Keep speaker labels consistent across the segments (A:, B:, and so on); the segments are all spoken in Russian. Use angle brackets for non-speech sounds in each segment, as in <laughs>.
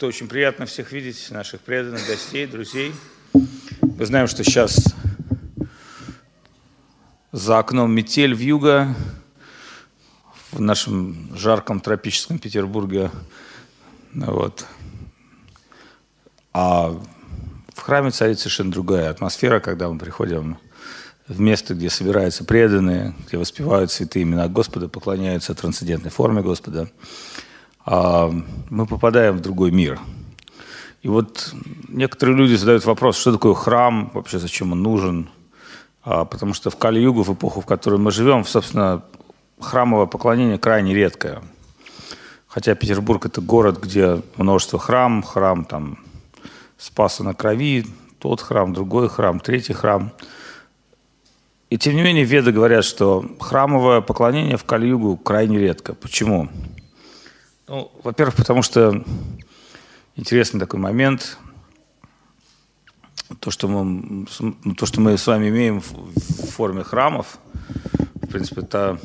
A: что очень приятно всех видеть, наших преданных гостей, друзей. Мы знаем, что сейчас за окном метель в юго, в нашем жарком тропическом Петербурге. Вот. А в храме царит совершенно другая атмосфера, когда мы приходим в место, где собираются преданные, где воспевают святые имена Господа, поклоняются трансцендентной форме Господа. А, мы попадаем в другой мир. И вот некоторые люди задают вопрос, что такое храм, вообще зачем он нужен. А, потому что в Кали-Югу, в эпоху, в которой мы живем, собственно, храмовое поклонение крайне редкое. Хотя Петербург – это город, где множество храм, храм там Спаса на Крови, тот храм, другой храм, третий храм. И тем не менее веды говорят, что храмовое поклонение в Кали-Югу крайне редко. Почему? Ну, во-первых, потому что интересный такой момент. То что, мы, то, что мы с вами имеем в форме храмов, в принципе, это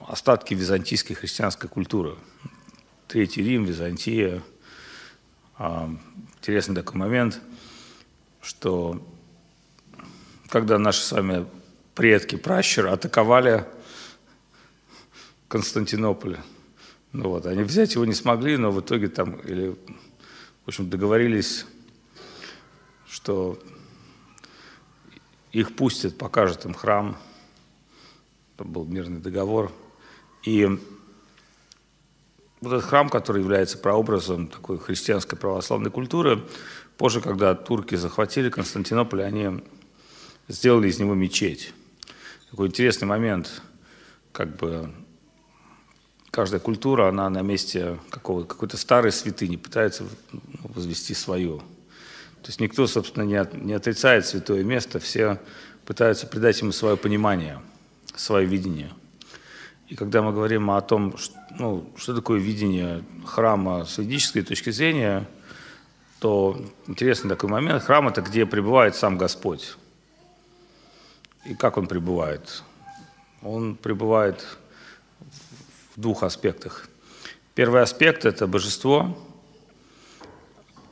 A: остатки византийской христианской культуры. Третий Рим, Византия. А, интересный такой момент, что когда наши с вами предки, пращуры атаковали Константинополь, ну вот, они взять его не смогли, но в итоге там, или, в общем, договорились, что их пустят, покажут им храм. Это был мирный договор. И вот этот храм, который является прообразом такой христианской православной культуры, позже, когда турки захватили Константинополь, они сделали из него мечеть. Такой интересный момент, как бы каждая культура, она на месте какого, какой-то старой святыни пытается ну, возвести свою. То есть никто, собственно, не, от, не отрицает святое место, все пытаются придать ему свое понимание, свое видение. И когда мы говорим о том, что, ну, что такое видение храма с ведической точки зрения, то интересный такой момент. Храм – это где пребывает сам Господь. И как Он пребывает? Он пребывает двух аспектах. Первый аспект – это божество,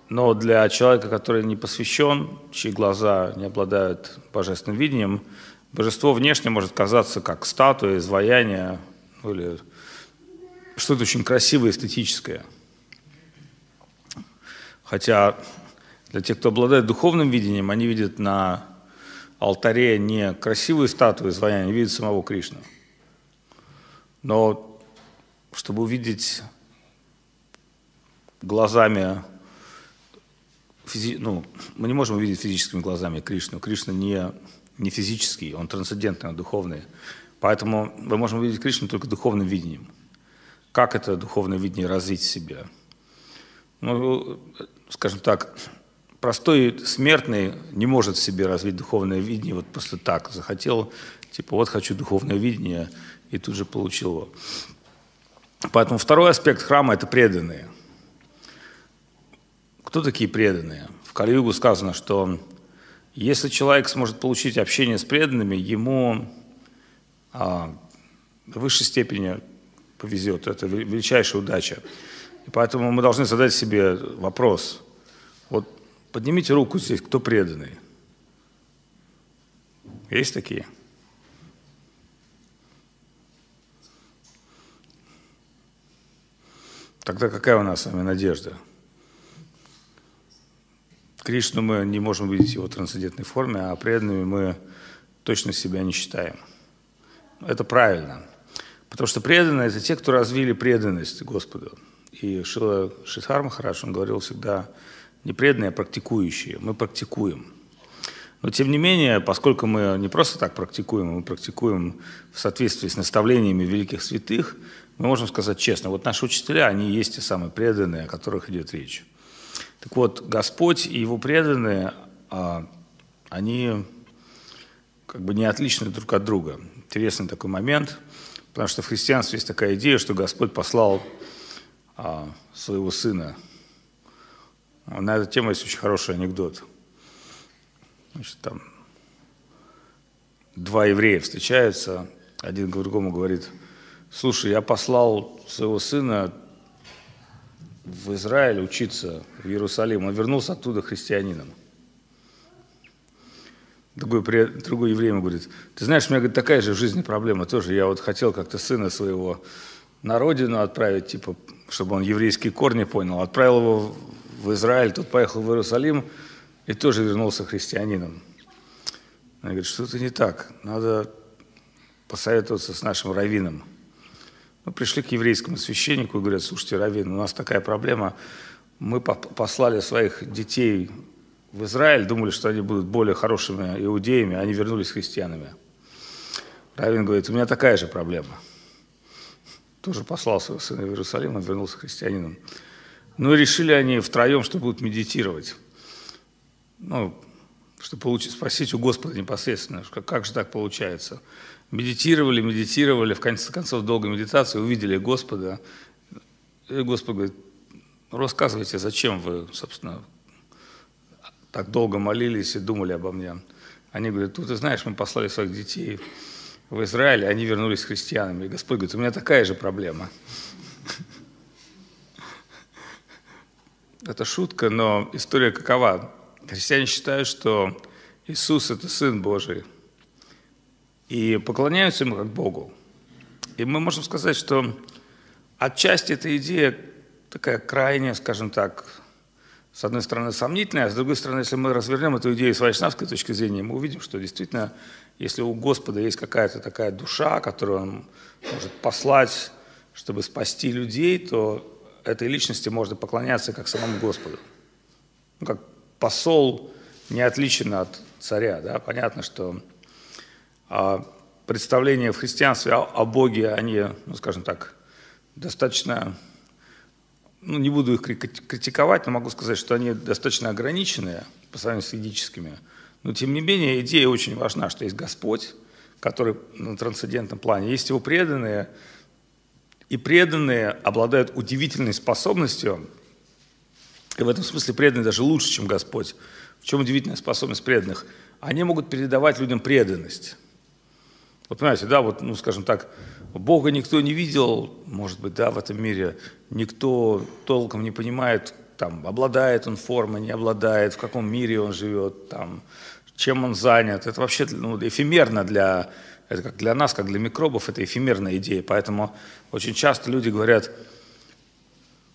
A: но для человека, который не посвящен, чьи глаза не обладают божественным видением, божество внешне может казаться как статуя, изваяние ну, или что-то очень красивое, эстетическое. Хотя для тех, кто обладает духовным видением, они видят на алтаре не красивую статую изваяния, они видят самого Кришну. Но чтобы увидеть глазами, физи... ну, мы не можем увидеть физическими глазами Кришну. Кришна не, не физический, он трансцендентный, он духовный. Поэтому мы можем увидеть Кришну только духовным видением. Как это духовное видение развить в себе? Ну, скажем так, простой смертный не может в себе развить духовное видение вот просто так. Захотел, типа, вот хочу духовное видение, и тут же получил его. Поэтому второй аспект храма – это преданные. Кто такие преданные? В Кали-Югу сказано, что если человек сможет получить общение с преданными, ему а, в высшей степени повезет. Это величайшая удача. И поэтому мы должны задать себе вопрос. Вот поднимите руку здесь, кто преданный. Есть такие? Тогда какая у нас с вами надежда? Кришну мы не можем видеть в его трансцендентной форме, а преданными мы точно себя не считаем. Это правильно. Потому что преданные – это те, кто развили преданность Господу. И Шила Шидхар Махарадж, он говорил всегда, не преданные, а практикующие. Мы практикуем. Но тем не менее, поскольку мы не просто так практикуем, мы практикуем в соответствии с наставлениями великих святых, мы можем сказать честно, вот наши учителя, они есть те самые преданные, о которых идет речь. Так вот, Господь и Его преданные, а, они как бы не отличны друг от друга. Интересный такой момент, потому что в христианстве есть такая идея, что Господь послал а, своего сына. На эту тему есть очень хороший анекдот. Значит, там два еврея встречаются, один другому говорит – слушай, я послал своего сына в Израиль учиться, в Иерусалим. Он вернулся оттуда христианином. Другой, другой еврей говорит, ты знаешь, у меня говорит, такая же в жизни проблема тоже. Я вот хотел как-то сына своего на родину отправить, типа, чтобы он еврейские корни понял. Отправил его в Израиль, тот поехал в Иерусалим и тоже вернулся христианином. Он говорит, что-то не так, надо посоветоваться с нашим раввином. Мы пришли к еврейскому священнику и говорят, слушайте, раввин, у нас такая проблема, мы послали своих детей в Израиль, думали, что они будут более хорошими иудеями, а они вернулись христианами. Равин говорит, у меня такая же проблема. Тоже послал своего сына в Иерусалим, он вернулся христианином. Ну и решили они втроем, что будут медитировать. Ну, чтобы получить, спросить у Господа непосредственно, как же так получается. Медитировали, медитировали, в конце концов, долгой медитации увидели Господа. И Господь говорит, рассказывайте, зачем вы, собственно, так долго молились и думали обо мне. Они говорят, ты знаешь, мы послали своих детей в Израиль, они вернулись христианами. И Господь говорит, у меня такая же проблема. Это шутка, но история какова? Христиане считают, что Иисус – это Сын Божий, и поклоняются Ему как Богу. И мы можем сказать, что отчасти эта идея такая крайняя, скажем так, с одной стороны, сомнительная, а с другой стороны, если мы развернем эту идею с вайшнавской точки зрения, мы увидим, что действительно, если у Господа есть какая-то такая душа, которую Он может послать, чтобы спасти людей, то этой личности можно поклоняться как самому Господу. Ну, как посол не отличен от царя. Да? Понятно, что представления в христианстве о, о Боге, они, ну, скажем так, достаточно ну, не буду их критиковать, но могу сказать, что они достаточно ограниченные по сравнению с ведическими. Но, тем не менее, идея очень важна, что есть Господь, который на трансцендентном плане, есть его преданные, и преданные обладают удивительной способностью, и в этом смысле преданные даже лучше, чем Господь. В чем удивительная способность преданных? Они могут передавать людям преданность. Вот понимаете, да, вот, ну, скажем так, Бога никто не видел, может быть, да, в этом мире. Никто толком не понимает, там, обладает он формой, не обладает, в каком мире он живет, там, чем он занят. Это вообще ну, эфемерно для, это как для нас, как для микробов, это эфемерная идея. Поэтому очень часто люди говорят,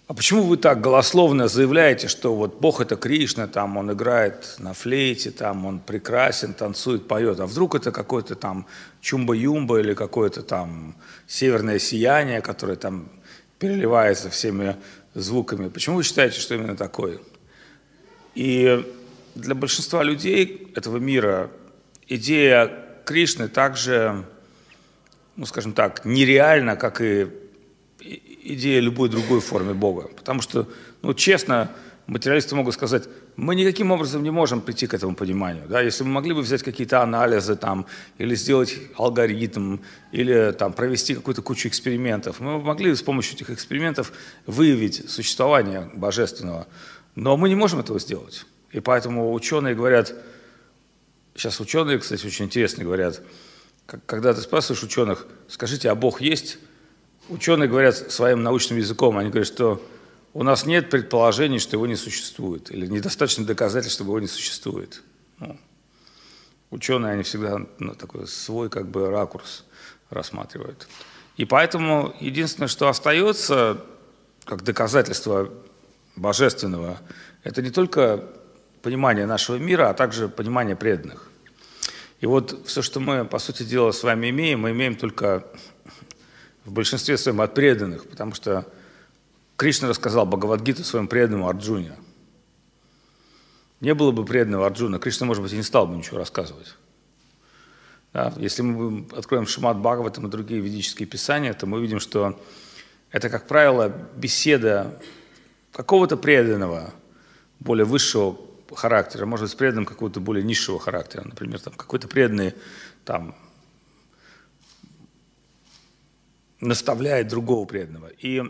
A: а почему вы так голословно заявляете, что вот Бог это Кришна, там он играет на флейте, там он прекрасен, танцует, поет, а вдруг это какой-то там чумба-юмба или какое-то там северное сияние, которое там переливается всеми звуками. Почему вы считаете, что именно такое? И для большинства людей этого мира идея Кришны также, ну скажем так, нереальна, как и идея любой другой формы Бога. Потому что, ну, честно, материалисты могут сказать, мы никаким образом не можем прийти к этому пониманию. Да? Если мы могли бы взять какие-то анализы там, или сделать алгоритм, или там, провести какую-то кучу экспериментов, мы могли с помощью этих экспериментов выявить существование божественного. Но мы не можем этого сделать. И поэтому ученые говорят, сейчас ученые, кстати, очень интересно говорят, когда ты спрашиваешь ученых, скажите, а Бог есть? Ученые говорят своим научным языком, они говорят, что у нас нет предположений, что его не существует, или недостаточно доказательств, что его не существует. Ну, ученые, они всегда ну, такой свой как бы ракурс рассматривают. И поэтому единственное, что остается как доказательство божественного, это не только понимание нашего мира, а также понимание преданных. И вот все, что мы, по сути дела, с вами имеем, мы имеем только в большинстве своем от преданных, потому что Кришна рассказал Бхагавадгиту своему преданному Арджуне. Не было бы преданного Арджуна, Кришна, может быть, и не стал бы ничего рассказывать. Да? Если мы откроем Шимат Бхагаватам и другие ведические писания, то мы увидим, что это, как правило, беседа какого-то преданного, более высшего характера, может быть, с преданным какого-то более низшего характера. Например, там, какой-то преданный там, наставляет другого преданного. И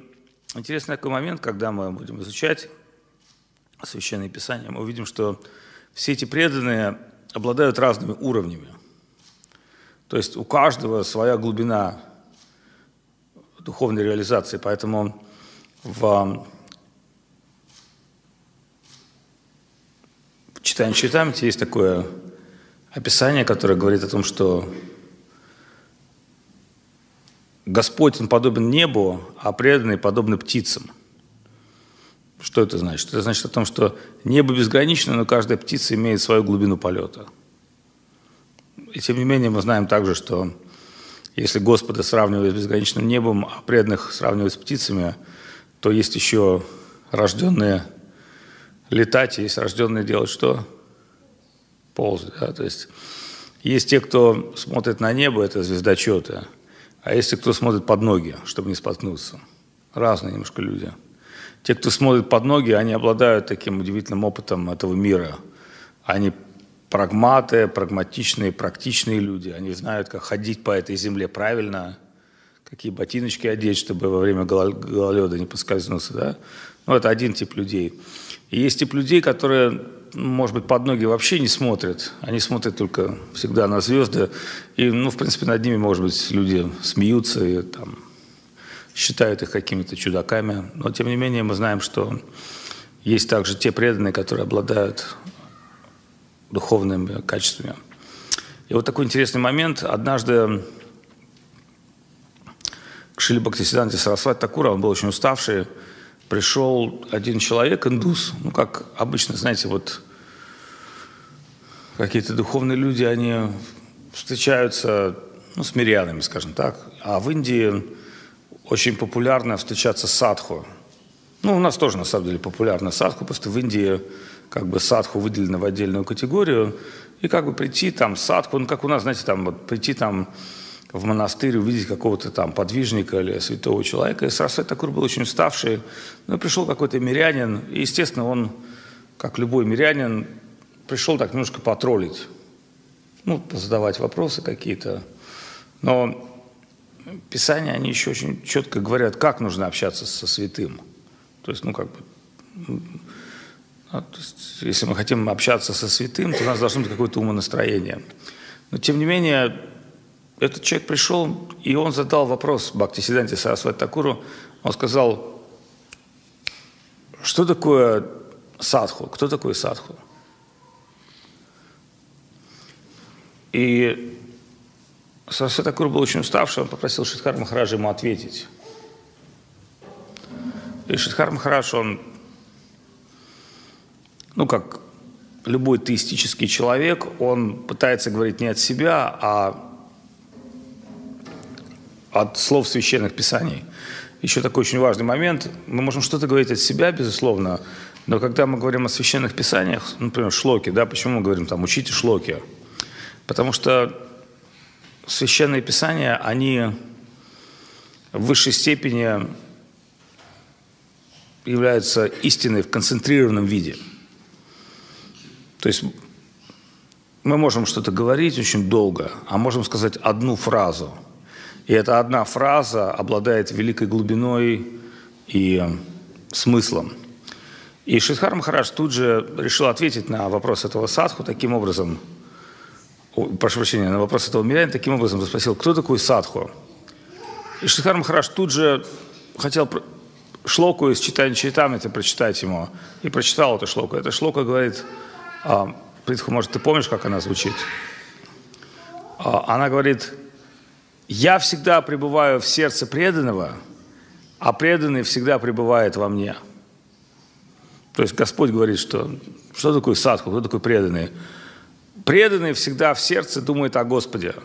A: интересный такой момент, когда мы будем изучать Священное Писание, мы увидим, что все эти преданные обладают разными уровнями. То есть у каждого своя глубина духовной реализации, поэтому в читании читаем, есть такое описание, которое говорит о том, что Господь, Он подобен небу, а преданные подобны птицам. Что это значит? Это значит о том, что небо безгранично, но каждая птица имеет свою глубину полета. И тем не менее мы знаем также, что если Господа сравнивают с безграничным небом, а преданных сравнивают с птицами, то есть еще рожденные летать, есть рожденные делать что? Ползать. Да? То есть есть те, кто смотрит на небо, это звездочеты, а те, кто смотрит под ноги, чтобы не споткнуться. Разные немножко люди. Те, кто смотрит под ноги, они обладают таким удивительным опытом этого мира. Они прагматы, прагматичные, практичные люди. Они знают, как ходить по этой земле правильно, какие ботиночки одеть, чтобы во время гололеда не поскользнуться. Да? Ну, это один тип людей. И есть тип людей, которые, может быть, под ноги вообще не смотрят. Они смотрят только всегда на звезды. И, ну, в принципе, над ними, может быть, люди смеются и там считают их какими-то чудаками. Но, тем не менее, мы знаем, что есть также те преданные, которые обладают духовными качествами. И вот такой интересный момент. Однажды к Шили Бхактисиданте Сарасвати Такура, он был очень уставший, пришел один человек, индус, ну, как обычно, знаете, вот какие-то духовные люди, они встречаются ну, с мирянами, скажем так. А в Индии очень популярно встречаться с садху. Ну, у нас тоже, на самом деле, популярна садху, просто в Индии как бы садху выделено в отдельную категорию, и как бы прийти там садху, ну, как у нас, знаете, там вот прийти там в монастырь, увидеть какого-то там подвижника или святого человека. И Сарасвати Такур был очень уставший. Ну, и пришел какой-то мирянин, и, естественно, он, как любой мирянин, пришел так немножко потроллить, ну, задавать вопросы какие-то. Но Писания, они еще очень четко говорят, как нужно общаться со святым. То есть, ну, как бы, ну, то есть, если мы хотим общаться со святым, то у нас должно быть какое-то умонастроение. Но, тем не менее, этот человек пришел, и он задал вопрос Бхакти Сиданте Сарасвати Такуру. Он сказал, что такое садху? Кто такой садху? И Сарасвати Такур был очень уставший, он попросил Шидхар Махараджа ему ответить. И Шидхар Махарадж, он, ну как любой теистический человек, он пытается говорить не от себя, а от слов священных писаний. Еще такой очень важный момент. Мы можем что-то говорить от себя, безусловно, но когда мы говорим о священных писаниях, например, шлоки, да, почему мы говорим там «учите шлоки»? Потому что священные писания, они в высшей степени являются истиной в концентрированном виде. То есть мы можем что-то говорить очень долго, а можем сказать одну фразу – и эта одна фраза обладает великой глубиной и смыслом. И Шидхар Махарадж тут же решил ответить на вопрос этого садху таким образом, прошу прощения, на вопрос этого мирянина таким образом спросил, кто такой садху? И Шидхар Махарадж тут же хотел шлоку из читания это прочитать ему, и прочитал эту шлоку. Эта шлока говорит, а, Притху, может, ты помнишь, как она звучит? А, она говорит, я всегда пребываю в сердце преданного, а преданный всегда пребывает во мне. То есть Господь говорит, что что такое садху, кто такой преданный? Преданный всегда в сердце думает о Господе.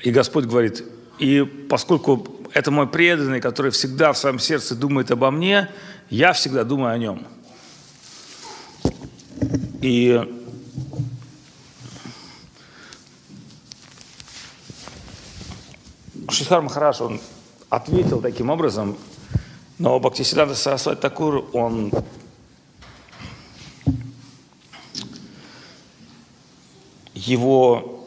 A: И Господь говорит, и поскольку это мой преданный, который всегда в своем сердце думает обо мне, я всегда думаю о нем. И Шидхар Махараш, он ответил таким образом, но Бхактисиданта Сарасвати Такур, он его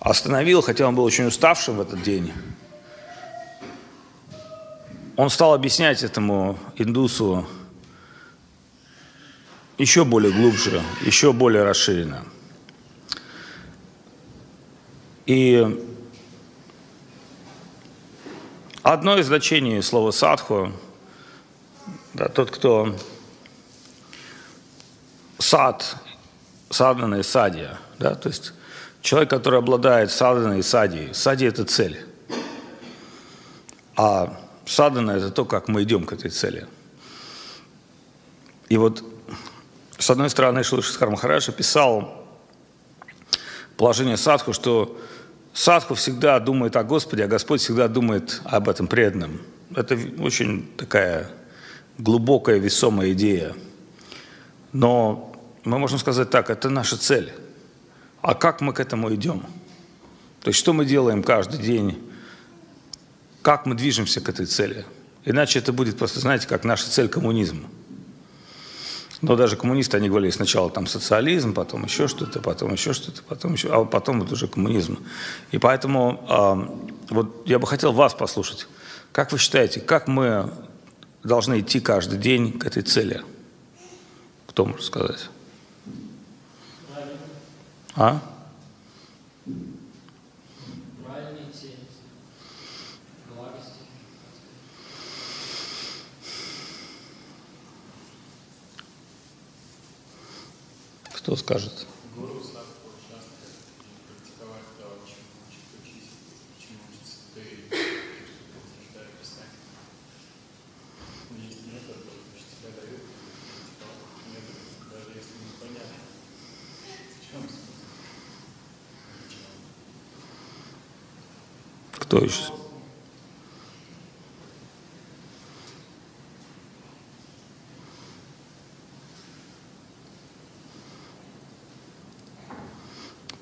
A: остановил, хотя он был очень уставшим в этот день. Он стал объяснять этому индусу еще более глубже, еще более расширенно. И Одно из значений слова садху, да, тот, кто сад, садана и садия. Да? То есть человек, который обладает саданой садией. Садия – это цель. А садана – это то, как мы идем к этой цели. И вот, с одной стороны, Шилашискар Махараджа писал положение садху, что садху всегда думает о Господе, а Господь всегда думает об этом преданном. Это очень такая глубокая, весомая идея. Но мы можем сказать так, это наша цель. А как мы к этому идем? То есть что мы делаем каждый день? Как мы движемся к этой цели? Иначе это будет просто, знаете, как наша цель коммунизм. Но даже коммунисты, они говорили сначала там социализм, потом еще что-то, потом еще что-то, потом еще, а потом вот уже коммунизм. И поэтому э, вот я бы хотел вас послушать. Как вы считаете, как мы должны идти каждый день к этой цели? Кто может сказать? А? Кто скажет? Кто еще?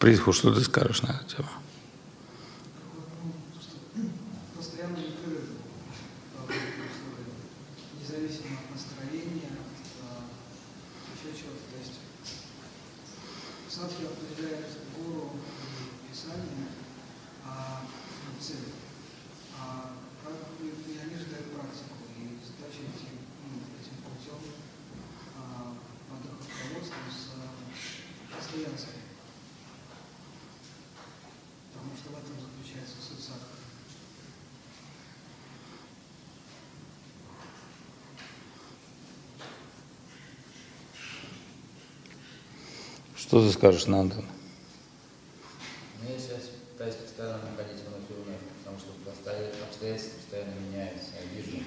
A: Притху, что ты скажешь на эту тему? Что ты скажешь, Нандан?
B: Ну, я сейчас пытаюсь постоянно находить вновь и вновь, потому что обстоятельства постоянно меняются. Я вижу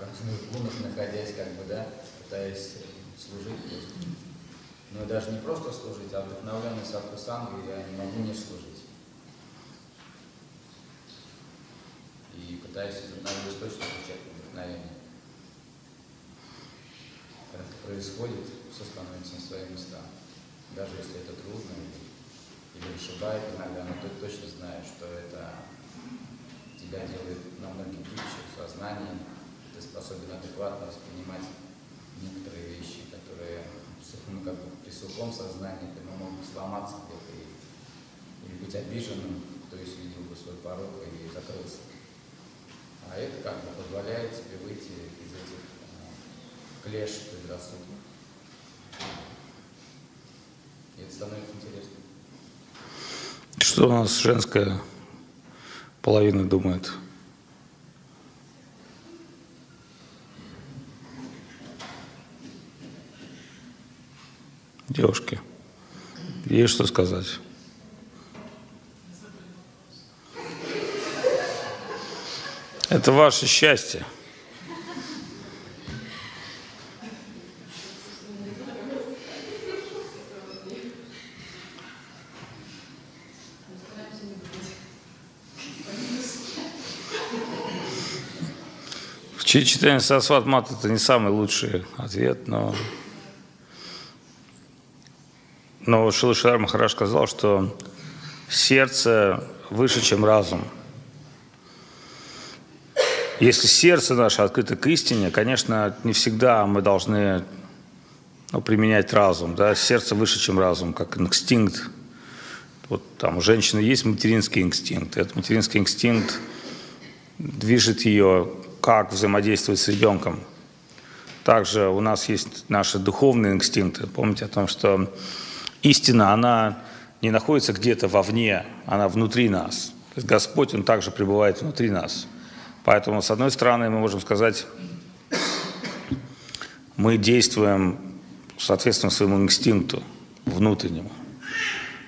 B: разных гунов, находясь, как бы, да, пытаясь служить Господу. Но даже не просто служить, а вдохновленный Садху Сангой я не могу не служить. И пытаюсь из одного источника получать вдохновение. Когда это происходит, все становится на свои места даже если это трудно или ошибает иногда, но ты точно знаешь, что это тебя делает намного гибче в сознании, ты способен адекватно воспринимать некоторые вещи, которые ну, как бы при сухом сознании ты мог сломаться где-то или быть обиженным, кто есть видел бы свой порог и закрылся. А это как бы позволяет тебе выйти из этих э, клеш предрассудков. И это становится интересным.
A: Что у нас женская половина думает? Девушки, есть что сказать? Это ваше счастье. Читание Сарасват Мат – это не самый лучший ответ, но, но Шилашар Махараш сказал, что сердце выше, чем разум. Если сердце наше открыто к истине, конечно, не всегда мы должны ну, применять разум. Да? Сердце выше, чем разум, как инстинкт. Вот там у женщины есть материнский инстинкт. Этот материнский инстинкт движет ее как взаимодействовать с ребенком. Также у нас есть наши духовные инстинкты. Помните о том, что истина, она не находится где-то вовне, она внутри нас. То есть Господь, Он также пребывает внутри нас. Поэтому, с одной стороны, мы можем сказать, мы действуем соответственно своему инстинкту внутреннему.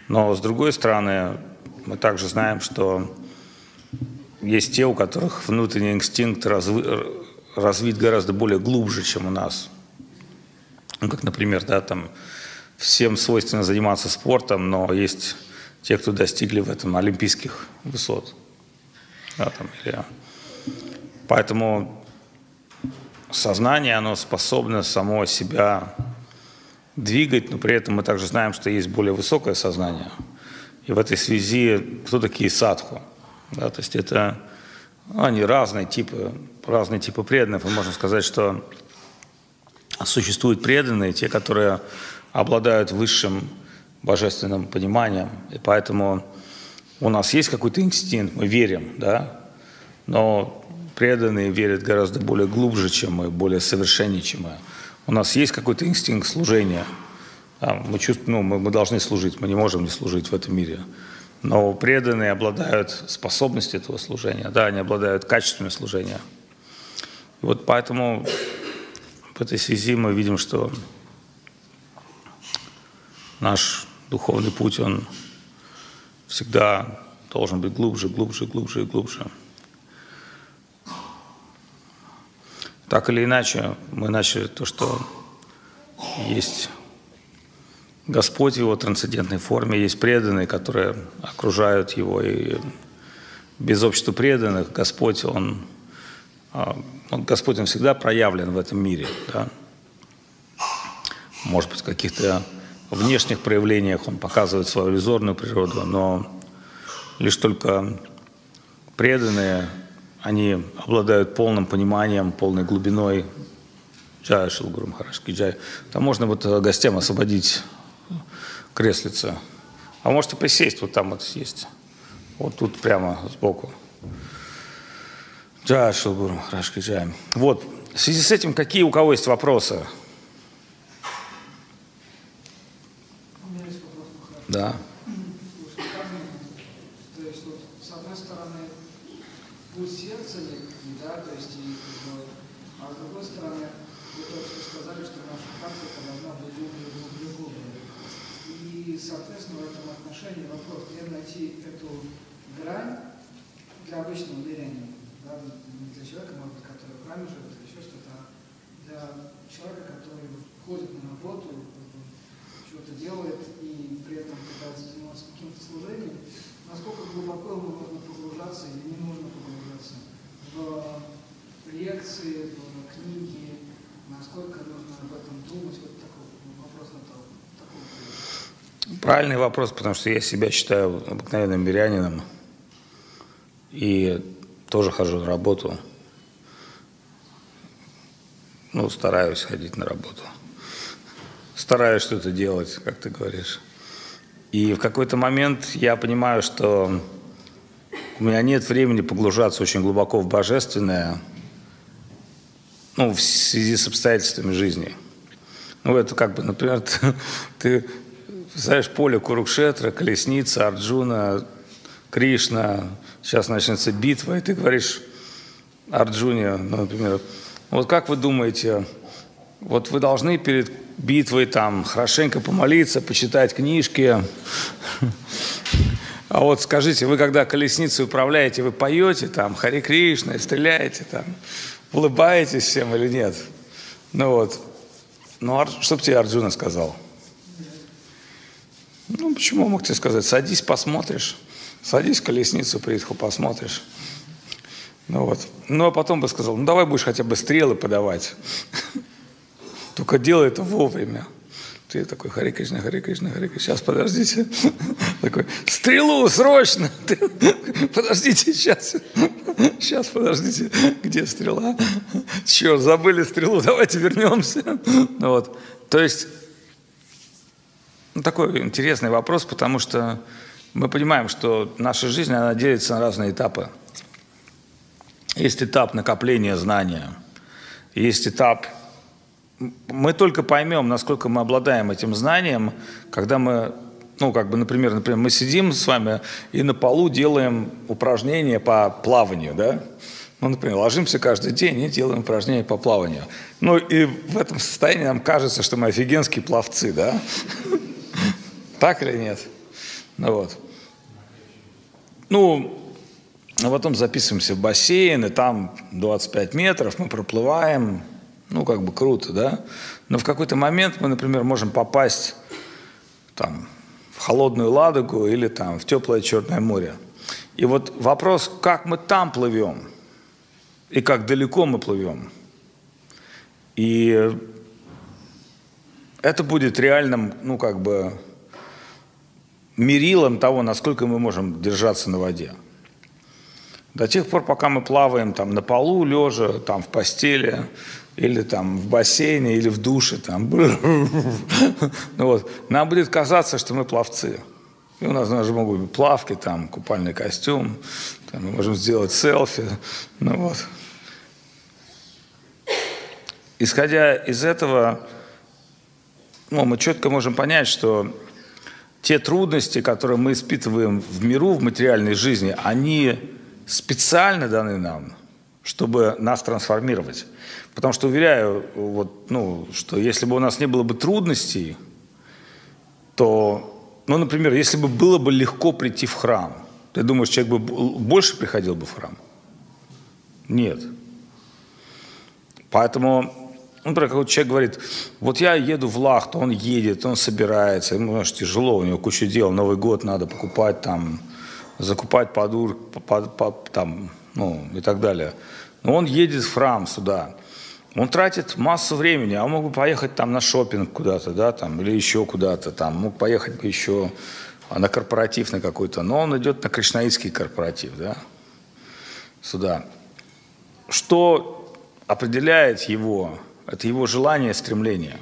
A: Но с другой стороны, мы также знаем, что есть те, у которых внутренний инстинкт разви, развит гораздо более глубже, чем у нас. Ну, как, например, да, там всем свойственно заниматься спортом, но есть те, кто достигли в этом олимпийских высот. Да, там, или... Поэтому сознание, оно способно само себя двигать, но при этом мы также знаем, что есть более высокое сознание. И в этой связи кто такие садху? Да, то есть это ну, они разные типы, разные типы преданных. И можно сказать, что существуют преданные, те, которые обладают высшим божественным пониманием. И поэтому у нас есть какой-то инстинкт, мы верим, да, но преданные верят гораздо более глубже, чем мы, более совершеннее, чем мы. У нас есть какой-то инстинкт служения. Да, мы, чувствуем, ну, мы должны служить, мы не можем не служить в этом мире. Но преданные обладают способностью этого служения, да, они обладают качествами служения. И вот поэтому в этой связи мы видим, что наш духовный путь, он всегда должен быть глубже, глубже, глубже и глубже. Так или иначе, мы начали то, что есть Господь в его трансцендентной форме, есть преданные, которые окружают его, и без общества преданных Господь, он, а, он Господь, он всегда проявлен в этом мире, да? Может быть, в каких-то внешних проявлениях он показывает свою иллюзорную природу, но лишь только преданные они обладают полным пониманием, полной глубиной Джая Шилгуру Махарашки Джай. Там можно вот э, гостям освободить креслица. А можете присесть, вот там вот есть. Вот тут прямо сбоку. Джай Шилгуру Махарашки Джай. Вот, в связи с этим, какие у кого есть вопросы? Да.
C: Обычного верения, да, не для человека, может быть, который в храме живет или еще что-то, а для человека, который ходит на работу, что-то делает и при этом пытается заниматься каким-то служением, насколько глубоко ему нужно погружаться или не нужно погружаться в лекции, в книги, насколько нужно об этом думать, вот такой вопрос на то.
A: Правильный вопрос, потому что я себя считаю обыкновенным мирянином. И тоже хожу на работу. Ну, стараюсь ходить на работу. Стараюсь что-то делать, как ты говоришь. И в какой-то момент я понимаю, что у меня нет времени погружаться очень глубоко в божественное, ну, в связи с обстоятельствами жизни. Ну, это как бы, например, <laughs> ты, ты знаешь, поле Курукшетра, колесница, Арджуна, Кришна, сейчас начнется битва, и ты говоришь Арджуне, ну, например, вот как вы думаете, вот вы должны перед битвой там хорошенько помолиться, почитать книжки, а вот скажите, вы когда колесницей управляете, вы поете там Хари Кришна, стреляете там, улыбаетесь всем или нет? Ну вот, ну, что бы тебе Арджуна сказал? Ну, почему мог тебе сказать? Садись, посмотришь. Садись колесницу, Притху, посмотришь. Ну вот. Ну, а потом бы сказал, ну, давай будешь хотя бы стрелы подавать. Только делай это вовремя. Ты такой, Хари Кришна, Хари Кришна, Хари Кришна. Сейчас, подождите. Такой, стрелу, срочно. Подождите, сейчас. Сейчас, подождите. Где стрела? Черт, забыли стрелу, давайте вернемся. Ну, вот. То есть, ну, такой интересный вопрос, потому что мы понимаем, что наша жизнь, она делится на разные этапы. Есть этап накопления знания, есть этап... Мы только поймем, насколько мы обладаем этим знанием, когда мы, ну, как бы, например, например, мы сидим с вами и на полу делаем упражнения по плаванию, да? Ну, например, ложимся каждый день и делаем упражнения по плаванию. Ну, и в этом состоянии нам кажется, что мы офигенские пловцы, да? <laughs> Так или нет? Ну вот. Ну, а потом записываемся в бассейн, и там 25 метров, мы проплываем, ну, как бы круто, да? Но в какой-то момент мы, например, можем попасть там, в холодную Ладогу или там, в теплое Черное море. И вот вопрос, как мы там плывем и как далеко мы плывем. И это будет реальным, ну, как бы, мерилом того, насколько мы можем держаться на воде. До тех пор, пока мы плаваем там на полу, лежа, там в постели, или там в бассейне, или в душе, там, <laughs> ну вот, нам будет казаться, что мы пловцы. И у нас даже могут быть плавки, там, купальный костюм, там, мы можем сделать селфи. Ну вот. Исходя из этого, ну, мы четко можем понять, что те трудности, которые мы испытываем в миру, в материальной жизни, они специально даны нам, чтобы нас трансформировать. Потому что, уверяю, вот, ну, что если бы у нас не было бы трудностей, то, ну, например, если бы было бы легко прийти в храм, ты думаешь, человек бы больше приходил бы в храм? Нет. Поэтому, например, какой человек говорит, вот я еду в Лахту, он едет, он собирается, ему, знаешь, тяжело, у него куча дел, Новый год надо покупать там, закупать подур, под, под, там, ну, и так далее. Но он едет в храм сюда. Он тратит массу времени, а он мог бы поехать там на шопинг куда-то, да, там, или еще куда-то, там, мог поехать бы еще на корпоратив на какой-то, но он идет на кришнаитский корпоратив, да, сюда. Что определяет его? Это его желание, стремление.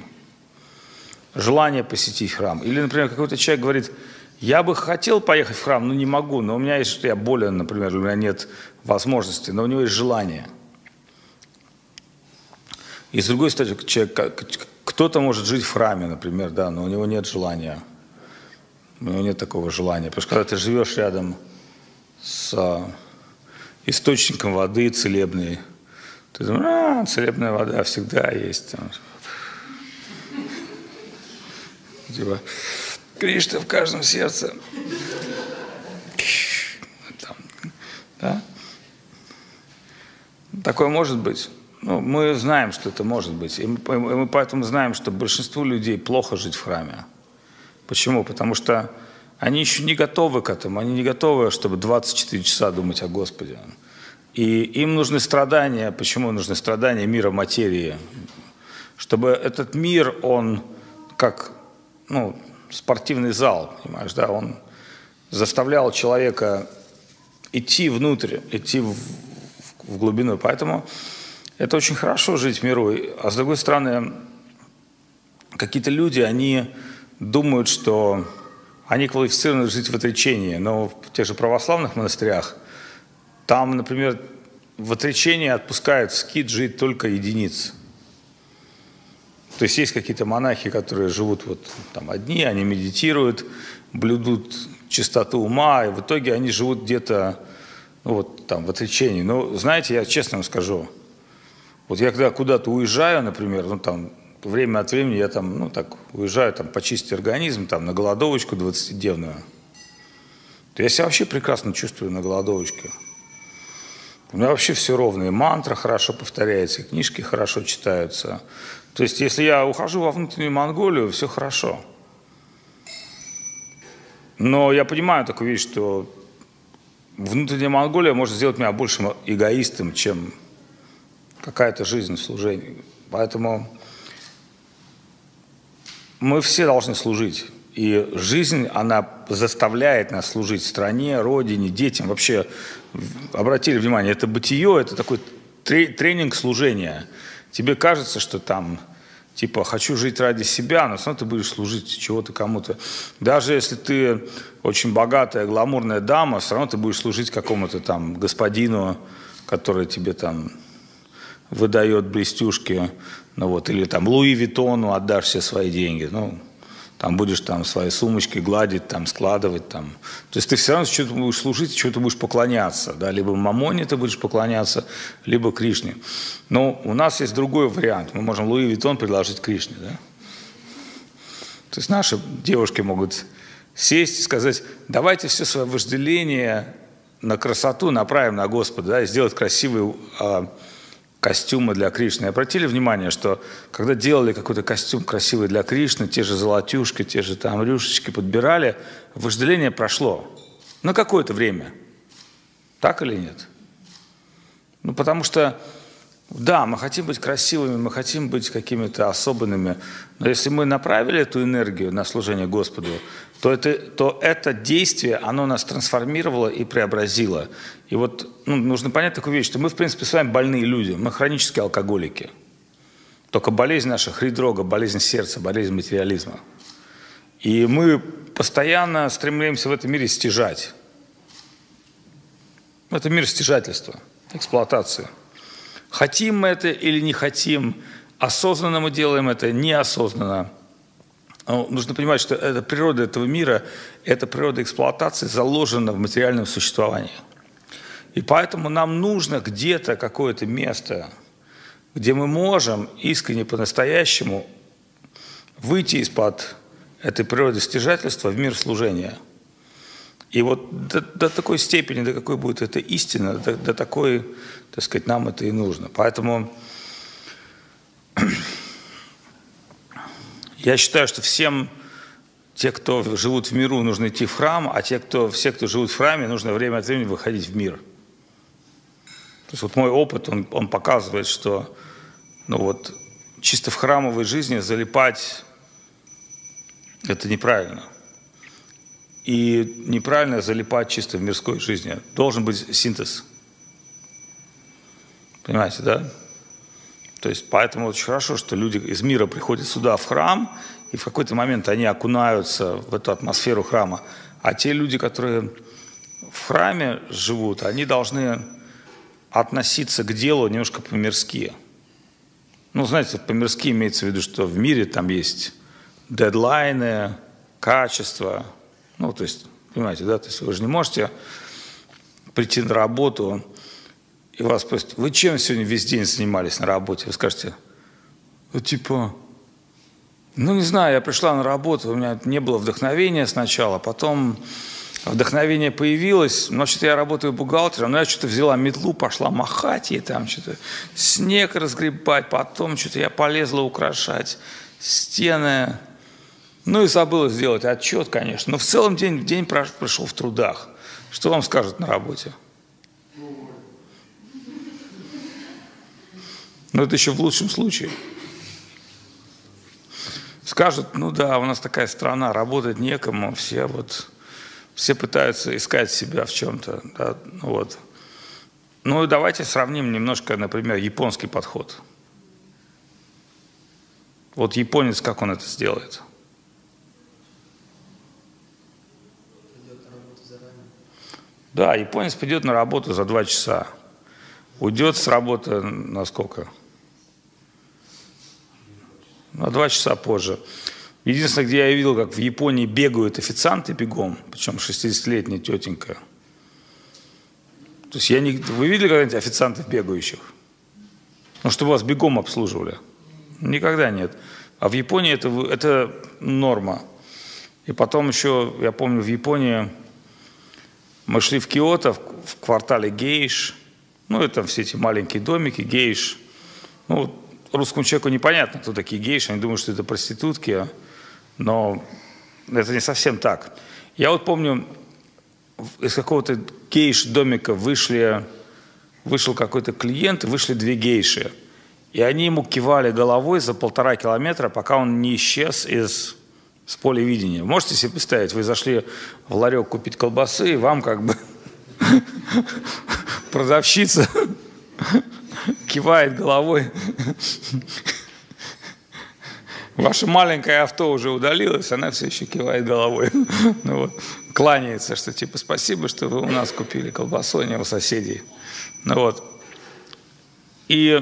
A: Желание посетить храм. Или, например, какой-то человек говорит, я бы хотел поехать в храм, но не могу. Но у меня есть, что я болен, например, у меня нет возможности, но у него есть желание. И с другой стороны, человек, кто-то может жить в храме, например, да, но у него нет желания. У него нет такого желания. Потому что когда ты живешь рядом с а, источником воды целебной, ты думаешь, а, целебная вода всегда есть. Там. Типа, Кришна в каждом сердце. Там, да? Такое может быть. Ну, мы знаем, что это может быть. И мы, и мы поэтому знаем, что большинству людей плохо жить в храме. Почему? Потому что они еще не готовы к этому. Они не готовы, чтобы 24 часа думать о Господе. И им нужны страдания. Почему нужны страдания мира материи? Чтобы этот мир, он как ну, спортивный зал, понимаешь, да, он заставлял человека идти внутрь, идти в, в глубину. Поэтому это очень хорошо жить в миру. А с другой стороны, какие-то люди, они думают, что они квалифицированы жить в отречении. Но в тех же православных монастырях, там, например, в отречении отпускают скид жить только единицы. То есть есть какие-то монахи, которые живут вот там одни, они медитируют, блюдут чистоту ума, и в итоге они живут где-то ну, вот там в отречении. Но знаете, я честно вам скажу, вот я когда куда-то уезжаю, например, ну там время от времени я там, ну так, уезжаю там почистить организм, там на голодовочку 20-дневную, то я себя вообще прекрасно чувствую на голодовочке. У меня вообще все ровно, и мантра хорошо повторяется, и книжки хорошо читаются. То есть, если я ухожу во внутреннюю Монголию, все хорошо. Но я понимаю такую вещь, что внутренняя Монголия может сделать меня большим эгоистом, чем какая-то жизнь в служении. Поэтому мы все должны служить. И жизнь, она заставляет нас служить стране, родине, детям. Вообще, обратили внимание, это бытие, это такой тренинг служения – тебе кажется, что там, типа, хочу жить ради себя, но все равно ты будешь служить чего-то кому-то. Даже если ты очень богатая, гламурная дама, все равно ты будешь служить какому-то там господину, который тебе там выдает блестюшки, ну вот, или там Луи Виттону отдашь все свои деньги. Ну, там будешь там свои сумочки гладить, там складывать, там. То есть ты все равно что-то будешь служить, что-то будешь поклоняться, да, либо Мамоне ты будешь поклоняться, либо Кришне. Но у нас есть другой вариант. Мы можем Луи Виттон предложить Кришне, да. То есть наши девушки могут сесть и сказать, давайте все свое вожделение на красоту направим на Господа, да, и сделать красивые а, костюмы для Кришны. Обратили внимание, что когда делали какой-то костюм красивый для Кришны, те же золотюшки, те же там рюшечки подбирали, вожделение прошло на какое-то время. Так или нет? Ну, потому что да, мы хотим быть красивыми, мы хотим быть какими-то особенными, но если мы направили эту энергию на служение Господу, то это, то это действие, оно нас трансформировало и преобразило. И вот ну, нужно понять такую вещь, что мы, в принципе, с вами больные люди, мы хронические алкоголики. Только болезнь наша хридрога, болезнь сердца, болезнь материализма. И мы постоянно стремимся в этом мире стяжать. Это мир стяжательства, эксплуатации. Хотим мы это или не хотим, осознанно мы делаем это, неосознанно. Но нужно понимать, что это природа этого мира, эта природа эксплуатации заложена в материальном существовании. И поэтому нам нужно где-то какое-то место, где мы можем искренне по-настоящему выйти из-под этой природы стяжательства в мир служения. И вот до, до такой степени, до какой будет эта истина, до, до такой так сказать, нам это и нужно. Поэтому я считаю, что всем те, кто живут в миру, нужно идти в храм, а те, кто, все, кто живут в храме, нужно время от времени выходить в мир. То есть вот мой опыт, он, он показывает, что ну вот, чисто в храмовой жизни залипать – это неправильно. И неправильно залипать чисто в мирской жизни. Должен быть синтез – Понимаете, да? То есть поэтому очень хорошо, что люди из мира приходят сюда, в храм, и в какой-то момент они окунаются в эту атмосферу храма. А те люди, которые в храме живут, они должны относиться к делу немножко по-мирски. Ну, знаете, по-мирски имеется в виду, что в мире там есть дедлайны, качество. Ну, то есть, понимаете, да, то есть вы же не можете прийти на работу и вас спросят, вы чем сегодня весь день занимались на работе? Вы скажете, ну, типа, ну, не знаю, я пришла на работу, у меня не было вдохновения сначала, потом вдохновение появилось, но что-то я работаю бухгалтером, но я что-то взяла метлу, пошла махать и там что-то снег разгребать, потом что-то я полезла украшать стены, ну и забыла сделать отчет, конечно, но в целом день, день прошел в трудах. Что вам скажут на работе? Но это еще в лучшем случае. Скажут, ну да, у нас такая страна, работать некому, все вот, все пытаются искать себя в чем-то. Да, вот. Ну и давайте сравним немножко, например, японский подход. Вот японец, как он это сделает? Да, японец придет на работу за два часа. Уйдет с работы на сколько? На два часа позже. Единственное, где я видел, как в Японии бегают официанты бегом, причем 60-летняя тетенька. То есть я не... Вы видели когда-нибудь официантов бегающих? Ну, чтобы вас бегом обслуживали? Никогда нет. А в Японии это, это норма. И потом еще, я помню, в Японии мы шли в Киото, в квартале Гейш. Ну, это все эти маленькие домики, Гейш. Ну, русскому человеку непонятно, кто такие гейши, они думают, что это проститутки, но это не совсем так. Я вот помню, из какого-то гейш-домика вышли, вышел какой-то клиент, вышли две гейши. И они ему кивали головой за полтора километра, пока он не исчез из с поля видения. Можете себе представить, вы зашли в ларек купить колбасы, и вам как бы <laughs> продавщица <laughs> кивает головой. Ваше маленькое авто уже удалилось, она все еще кивает головой. <laughs> Ну вот, кланяется, что типа спасибо, что вы у нас купили колбасу, а не у соседей. Ну вот. И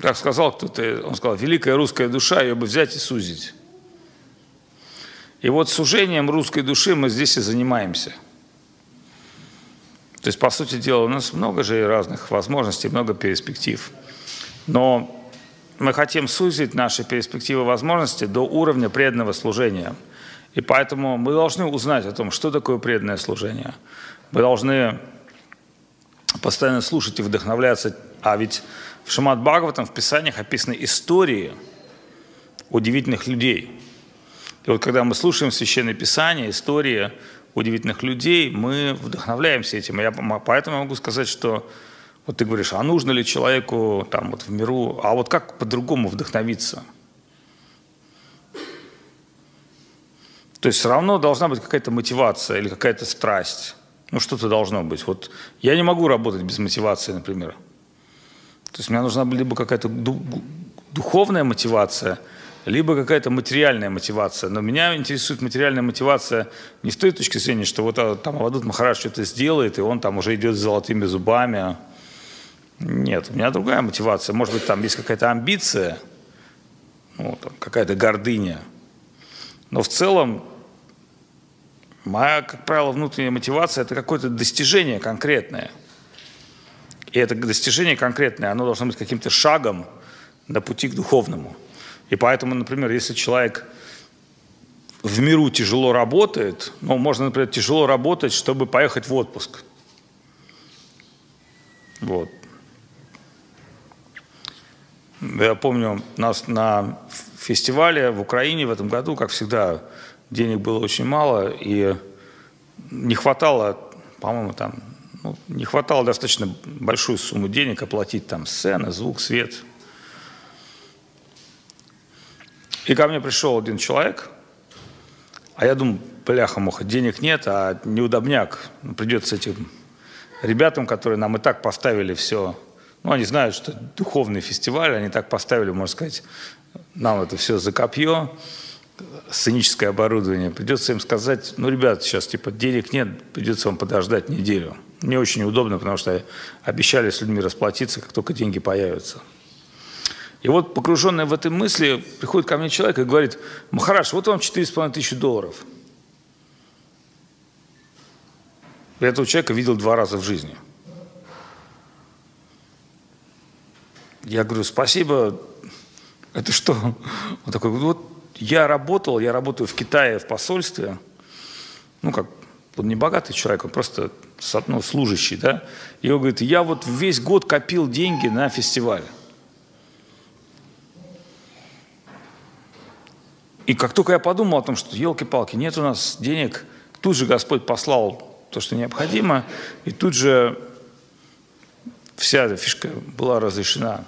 A: как сказал кто-то, он сказал, великая русская душа, ее бы взять и сузить. И вот сужением русской души мы здесь и занимаемся. То есть, по сути дела, у нас много же разных возможностей, много перспектив. Но мы хотим сузить наши перспективы возможности до уровня преданного служения. И поэтому мы должны узнать о том, что такое преданное служение. Мы должны постоянно слушать и вдохновляться. А ведь в Шамат Бхагаватам, в Писаниях описаны истории удивительных людей. И вот когда мы слушаем Священное Писание, истории удивительных людей, мы вдохновляемся этим. Я поэтому могу сказать, что вот ты говоришь, а нужно ли человеку там вот в миру, а вот как по-другому вдохновиться? То есть все равно должна быть какая-то мотивация или какая-то страсть. Ну, что-то должно быть. Вот я не могу работать без мотивации, например. То есть мне нужна либо какая-то духовная мотивация, либо какая-то материальная мотивация. Но меня интересует материальная мотивация не с той точки зрения, что вот а, там Авадут Махарадж что-то сделает, и он там уже идет с золотыми зубами. Нет, у меня другая мотивация. Может быть, там есть какая-то амбиция, ну, какая-то гордыня. Но в целом Моя, как правило, внутренняя мотивация – это какое-то достижение конкретное. И это достижение конкретное, оно должно быть каким-то шагом на пути к духовному. И поэтому, например, если человек в миру тяжело работает, ну, можно, например, тяжело работать, чтобы поехать в отпуск. Вот. Я помню, нас на фестивале в Украине в этом году, как всегда, денег было очень мало, и не хватало, по-моему, там, ну, не хватало достаточно большую сумму денег оплатить там сцены, звук, свет. И ко мне пришел один человек, а я думаю, бляха-муха, денег нет, а неудобняк. Ну, придется этим ребятам, которые нам и так поставили все, ну, они знают, что духовный фестиваль, они так поставили, можно сказать, нам это все за копье, сценическое оборудование, придется им сказать, ну, ребят, сейчас типа денег нет, придется вам подождать неделю. Мне очень удобно, потому что обещали с людьми расплатиться, как только деньги появятся. И вот погруженный в этой мысли приходит ко мне человек и говорит, Махараш, вот вам 4,5 тысячи долларов. Я этого человека видел два раза в жизни. Я говорю, спасибо, это что? Он такой, вот я работал, я работаю в Китае в посольстве, ну как, он не богатый человек, он просто ну, служащий, да, и он говорит, я вот весь год копил деньги на фестиваль. И как только я подумал о том, что елки-палки, нет у нас денег, тут же Господь послал то, что необходимо, и тут же вся эта фишка была разрешена.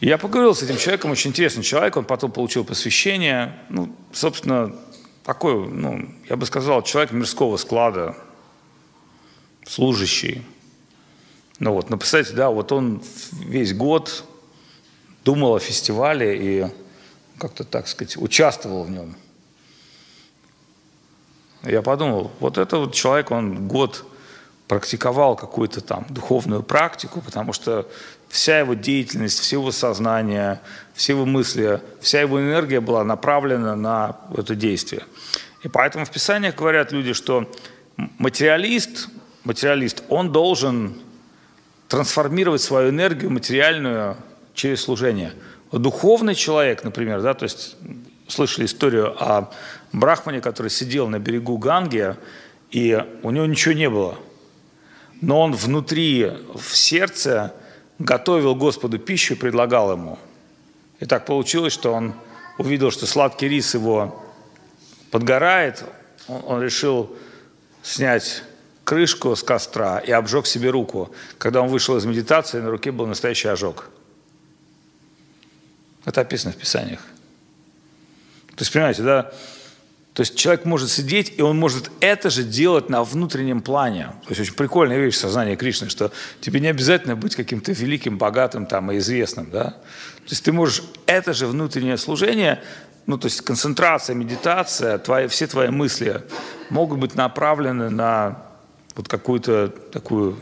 A: Я поговорил с этим человеком, очень интересный человек, он потом получил посвящение. Ну, собственно, такой, ну, я бы сказал, человек мирского склада, служащий. Ну вот, ну, представьте, да, вот он весь год думал о фестивале и как-то, так сказать, участвовал в нем. Я подумал, вот это вот человек, он год практиковал какую-то там духовную практику, потому что вся его деятельность, все его сознание, все его мысли, вся его энергия была направлена на это действие. И поэтому в Писаниях говорят люди, что материалист, материалист, он должен трансформировать свою энергию материальную через служение. Духовный человек, например, да, то есть слышали историю о брахмане, который сидел на берегу Ганги, и у него ничего не было. Но он внутри, в сердце готовил Господу пищу и предлагал ему. И так получилось, что он увидел, что сладкий рис его подгорает, он, он решил снять крышку с костра и обжег себе руку. Когда он вышел из медитации, на руке был настоящий ожог. Это описано в Писаниях. То есть, понимаете, да, то есть человек может сидеть, и он может это же делать на внутреннем плане. То есть очень прикольная вещь сознания Кришны, что тебе не обязательно быть каким-то великим, богатым там, и известным. Да? То есть ты можешь это же внутреннее служение, ну то есть концентрация, медитация, твои, все твои мысли могут быть направлены на вот какую-то такую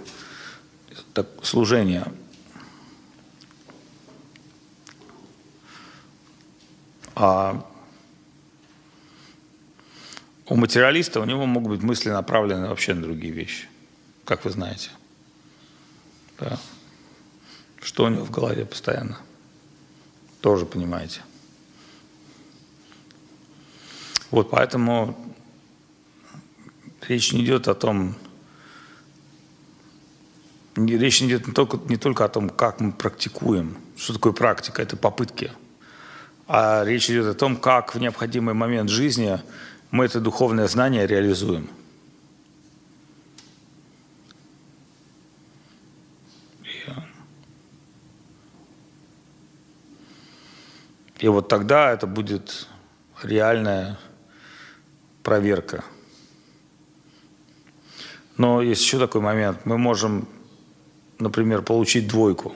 A: так, служение. А у материалиста у него могут быть мысли направлены вообще на другие вещи, как вы знаете. Да. Что у него в голове постоянно? Тоже понимаете. Вот поэтому речь не идет о том, речь не идет не только, не только о том, как мы практикуем. Что такое практика? Это попытки. А речь идет о том, как в необходимый момент жизни мы это духовное знание реализуем. И вот тогда это будет реальная проверка. Но есть еще такой момент. Мы можем, например, получить двойку.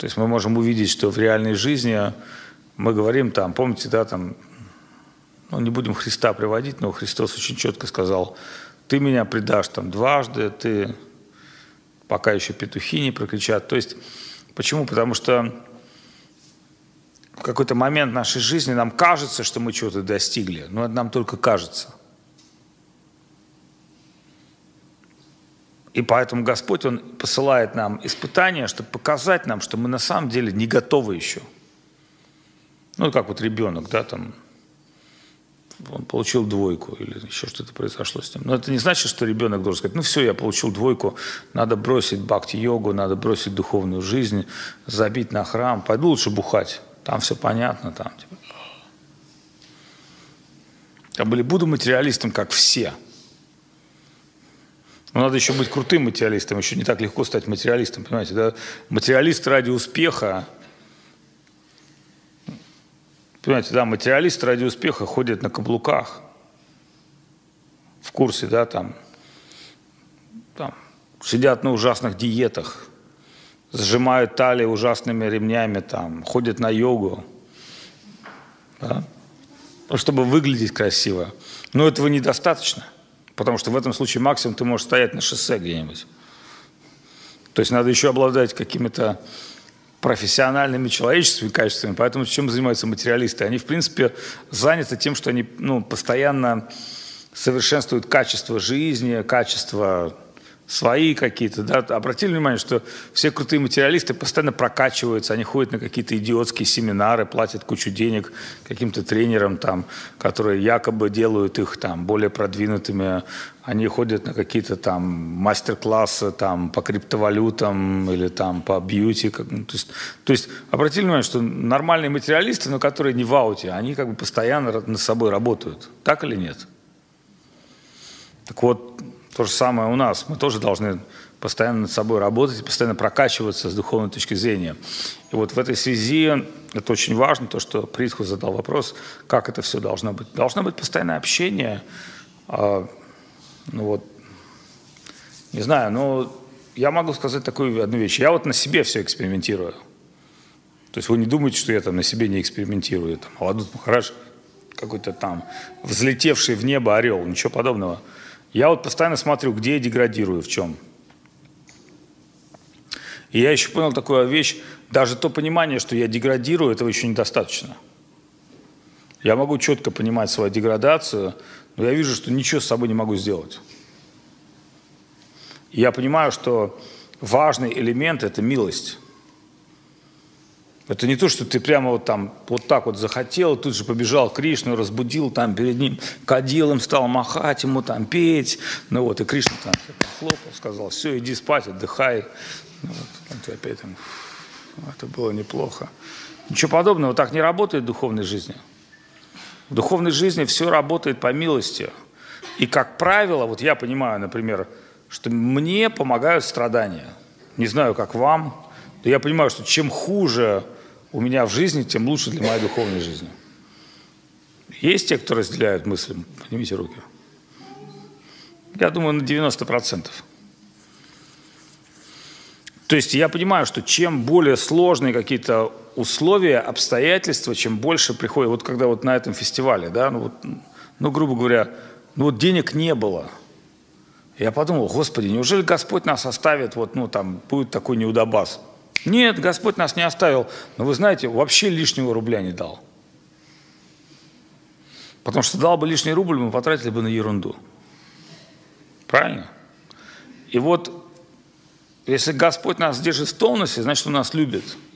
A: То есть мы можем увидеть, что в реальной жизни мы говорим там, помните, да, там, ну, не будем Христа приводить, но Христос очень четко сказал, ты меня предашь там дважды, ты пока еще петухи не прокричат. То есть, почему? Потому что в какой-то момент нашей жизни нам кажется, что мы чего-то достигли, но это нам только кажется. И поэтому Господь, Он посылает нам испытания, чтобы показать нам, что мы на самом деле не готовы еще. Ну, как вот ребенок, да, там, он получил двойку или еще что-то произошло с ним. Но это не значит, что ребенок должен сказать, ну все, я получил двойку, надо бросить бхакти-йогу, надо бросить духовную жизнь, забить на храм, пойду лучше бухать. Там все понятно, там типа. Я были, буду материалистом, как все. Но надо еще быть крутым материалистом, еще не так легко стать материалистом, понимаете, да? Материалист ради успеха, понимаете, да, материалист ради успеха ходит на каблуках, в курсе, да, там, там, сидят на ужасных диетах, сжимают талии ужасными ремнями, там, ходят на йогу, да? Ну, чтобы выглядеть красиво. Но этого недостаточно, потому что в этом случае максимум ты можешь стоять на шоссе где-нибудь. То есть надо еще обладать какими-то профессиональными человеческими качествами. Поэтому чем занимаются материалисты? Они, в принципе, заняты тем, что они ну, постоянно совершенствуют качество жизни, качество свои какие-то, да, обратили внимание, что все крутые материалисты постоянно прокачиваются, они ходят на какие-то идиотские семинары, платят кучу денег каким-то тренерам там, которые якобы делают их там более продвинутыми, они ходят на какие-то там мастер-классы там по криптовалютам или там по бьюти, ну, то, есть, то есть обратили внимание, что нормальные материалисты, но которые не в ауте, они как бы постоянно над собой работают, так или нет? Так вот, то же самое у нас. Мы тоже должны постоянно над собой работать, постоянно прокачиваться с духовной точки зрения. И вот в этой связи это очень важно, то, что Притху задал вопрос, как это все должно быть. Должно быть постоянное общение. А, ну вот, не знаю, но я могу сказать такую одну вещь. Я вот на себе все экспериментирую. То есть вы не думаете, что я там на себе не экспериментирую. Там, Аладут Махарадж какой-то там взлетевший в небо орел, ничего подобного. Я вот постоянно смотрю, где я деградирую, в чем. И я еще понял такую вещь, даже то понимание, что я деградирую, этого еще недостаточно. Я могу четко понимать свою деградацию, но я вижу, что ничего с собой не могу сделать. И я понимаю, что важный элемент – это милость. Это не то, что ты прямо вот там вот так вот захотел, тут же побежал Кришну, разбудил там перед ним кадилом, стал махать ему там, петь. Ну вот, и Кришна там хлопал, сказал, все, иди спать, отдыхай. Ну, вот, ты опять там, это было неплохо. Ничего подобного, так не работает в духовной жизни. В духовной жизни все работает по милости. И, как правило, вот я понимаю, например, что мне помогают страдания. Не знаю, как вам, я понимаю, что чем хуже у меня в жизни, тем лучше для моей духовной жизни. Есть те, кто разделяют мысли? Поднимите руки. Я думаю, на 90%. То есть я понимаю, что чем более сложные какие-то условия, обстоятельства, чем больше приходит, вот когда вот на этом фестивале, да, ну, вот, ну грубо говоря, ну вот денег не было. Я подумал, Господи, неужели Господь нас оставит, вот, ну там будет такой неудобас? Нет, Господь нас не оставил. Но вы знаете, вообще лишнего рубля не дал. Потому что дал бы лишний рубль, мы потратили бы на ерунду. Правильно? И вот, если Господь нас держит в тонусе, значит, Он нас любит –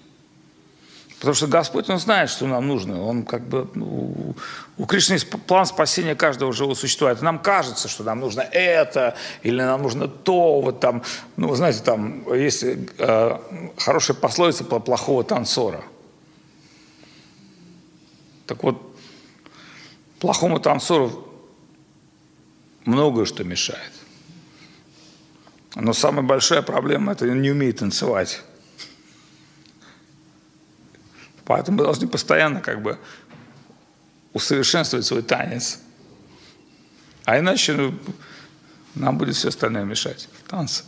A: Потому что Господь, Он знает, что нам нужно. Он как бы, ну, у Кришны план спасения каждого живого существа. Это нам кажется, что нам нужно это, или нам нужно то, вот там, ну, знаете, там есть э, хорошая пословица про плохого танцора. Так вот, плохому танцору многое что мешает. Но самая большая проблема – это не умеет танцевать. Поэтому мы должны постоянно как бы усовершенствовать свой танец. А иначе ну, нам будет все остальное мешать в танце.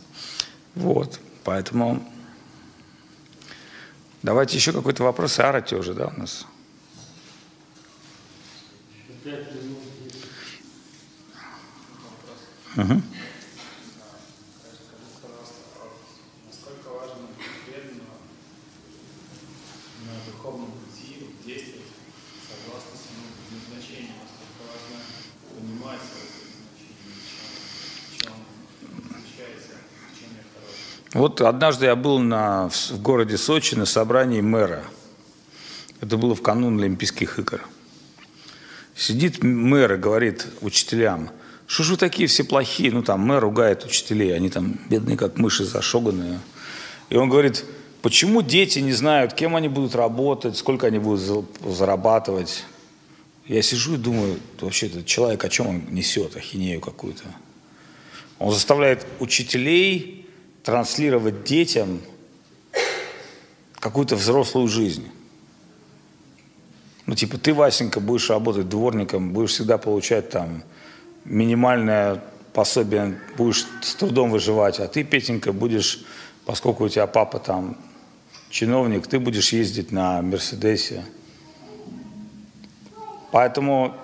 A: Вот. Поэтому давайте еще какой-то вопрос. Арати уже, да, у нас? Угу. Вот однажды я был на, в городе Сочи на собрании мэра. Это было в канун Олимпийских игр. Сидит мэр и говорит учителям, что же вы такие все плохие? Ну там мэр ругает учителей, они там бедные как мыши зашоганные. И он говорит, почему дети не знают, кем они будут работать, сколько они будут зарабатывать? Я сижу и думаю, вообще этот человек о чем он несет, ахинею какую-то. Он заставляет учителей транслировать детям какую-то взрослую жизнь. Ну, типа, ты, Васенька, будешь работать дворником, будешь всегда получать там минимальное пособие, будешь с трудом выживать, а ты, Петенька, будешь, поскольку у тебя папа там чиновник, ты будешь ездить на Мерседесе. Поэтому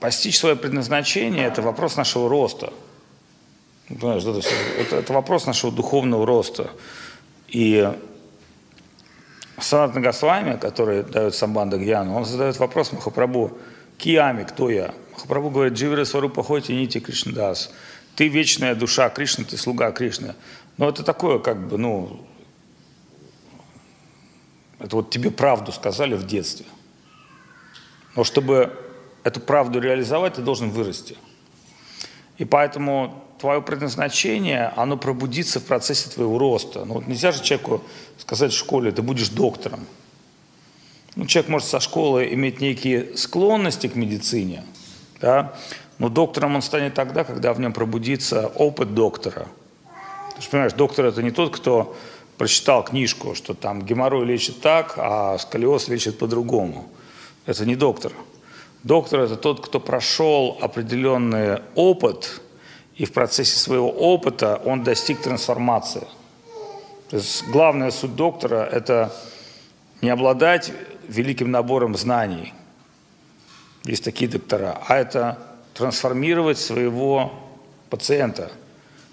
A: постичь свое предназначение – это вопрос нашего роста – Понимаешь, это, это, это вопрос нашего духовного роста. И Санат Нагасвами, который дает Самбанда Гьяну, он задает вопрос Махапрабху, Киями, кто я? Махапрабху говорит, Дживри Сварупа Хоти Нити Кришнадас. Ты вечная душа Кришны, ты слуга Кришны. Но это такое, как бы, ну, это вот тебе правду сказали в детстве. Но чтобы эту правду реализовать, ты должен вырасти. И поэтому твое предназначение, оно пробудится в процессе твоего роста. Ну, вот нельзя же человеку сказать в школе, ты будешь доктором. Ну, человек может со школы иметь некие склонности к медицине, да? но доктором он станет тогда, когда в нем пробудится опыт доктора. Ты же понимаешь, доктор это не тот, кто прочитал книжку, что там геморрой лечит так, а сколиоз лечит по-другому. Это не доктор. Доктор это тот, кто прошел определенный опыт – и в процессе своего опыта он достиг трансформации. То есть главная суть доктора – это не обладать великим набором знаний, есть такие доктора, а это трансформировать своего пациента.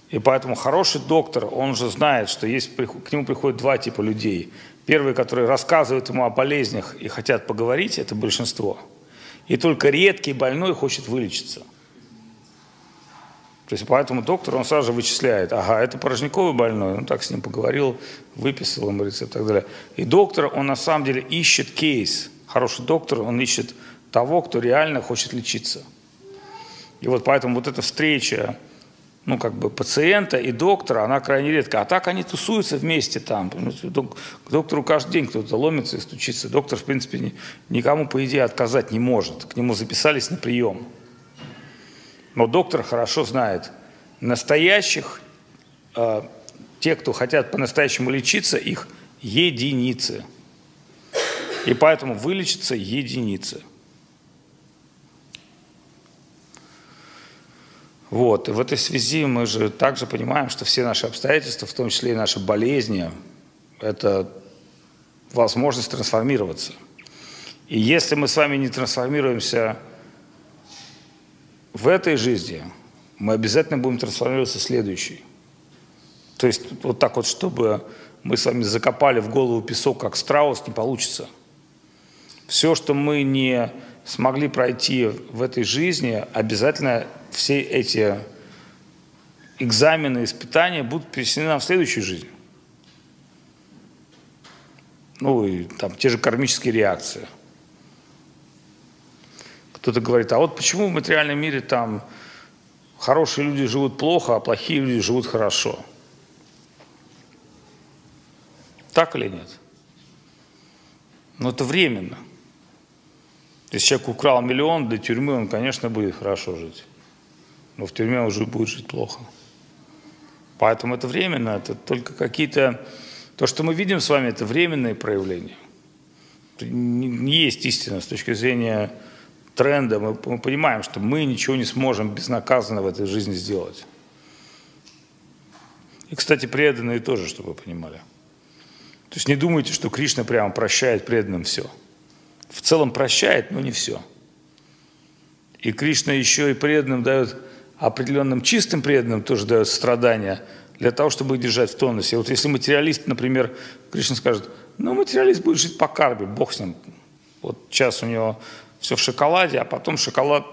A: И поэтому хороший доктор, он же знает, что есть, к нему приходят два типа людей. Первые, которые рассказывают ему о болезнях и хотят поговорить, это большинство. И только редкий больной хочет вылечиться – то есть поэтому доктор, он сразу же вычисляет, ага, это порожниковый больной, он так с ним поговорил, выписал ему рецепт и так далее. И доктор, он на самом деле ищет кейс. Хороший доктор, он ищет того, кто реально хочет лечиться. И вот поэтому вот эта встреча, ну, как бы пациента и доктора, она крайне редко. А так они тусуются вместе там. К доктору каждый день кто-то ломится и стучится. Доктор, в принципе, никому, по идее, отказать не может. К нему записались на прием. Но доктор хорошо знает, настоящих, э, те, кто хотят по-настоящему лечиться, их единицы. И поэтому вылечатся единицы. Вот. И в этой связи мы же также понимаем, что все наши обстоятельства, в том числе и наши болезни, это возможность трансформироваться. И если мы с вами не трансформируемся в этой жизни мы обязательно будем трансформироваться в следующей. То есть вот так вот, чтобы мы с вами закопали в голову песок, как страус, не получится. Все, что мы не смогли пройти в этой жизни, обязательно все эти экзамены, испытания будут перенесены нам в следующую жизнь. Ну и там те же кармические реакции. Кто-то говорит, а вот почему в материальном мире там хорошие люди живут плохо, а плохие люди живут хорошо? Так или нет? Но это временно. Если человек украл миллион до тюрьмы, он, конечно, будет хорошо жить. Но в тюрьме уже будет жить плохо. Поэтому это временно, это только какие-то... То, что мы видим с вами, это временные проявления. Не есть истина с точки зрения тренда. Мы, мы понимаем, что мы ничего не сможем безнаказанно в этой жизни сделать. И, кстати, преданные тоже, чтобы вы понимали. То есть не думайте, что Кришна прямо прощает преданным все. В целом прощает, но не все. И Кришна еще и преданным дает, определенным чистым преданным тоже дает страдания для того, чтобы их держать в тонусе. Вот если материалист, например, Кришна скажет, ну материалист будет жить по карбе, бог с ним. Вот сейчас у него все в шоколаде, а потом шоколад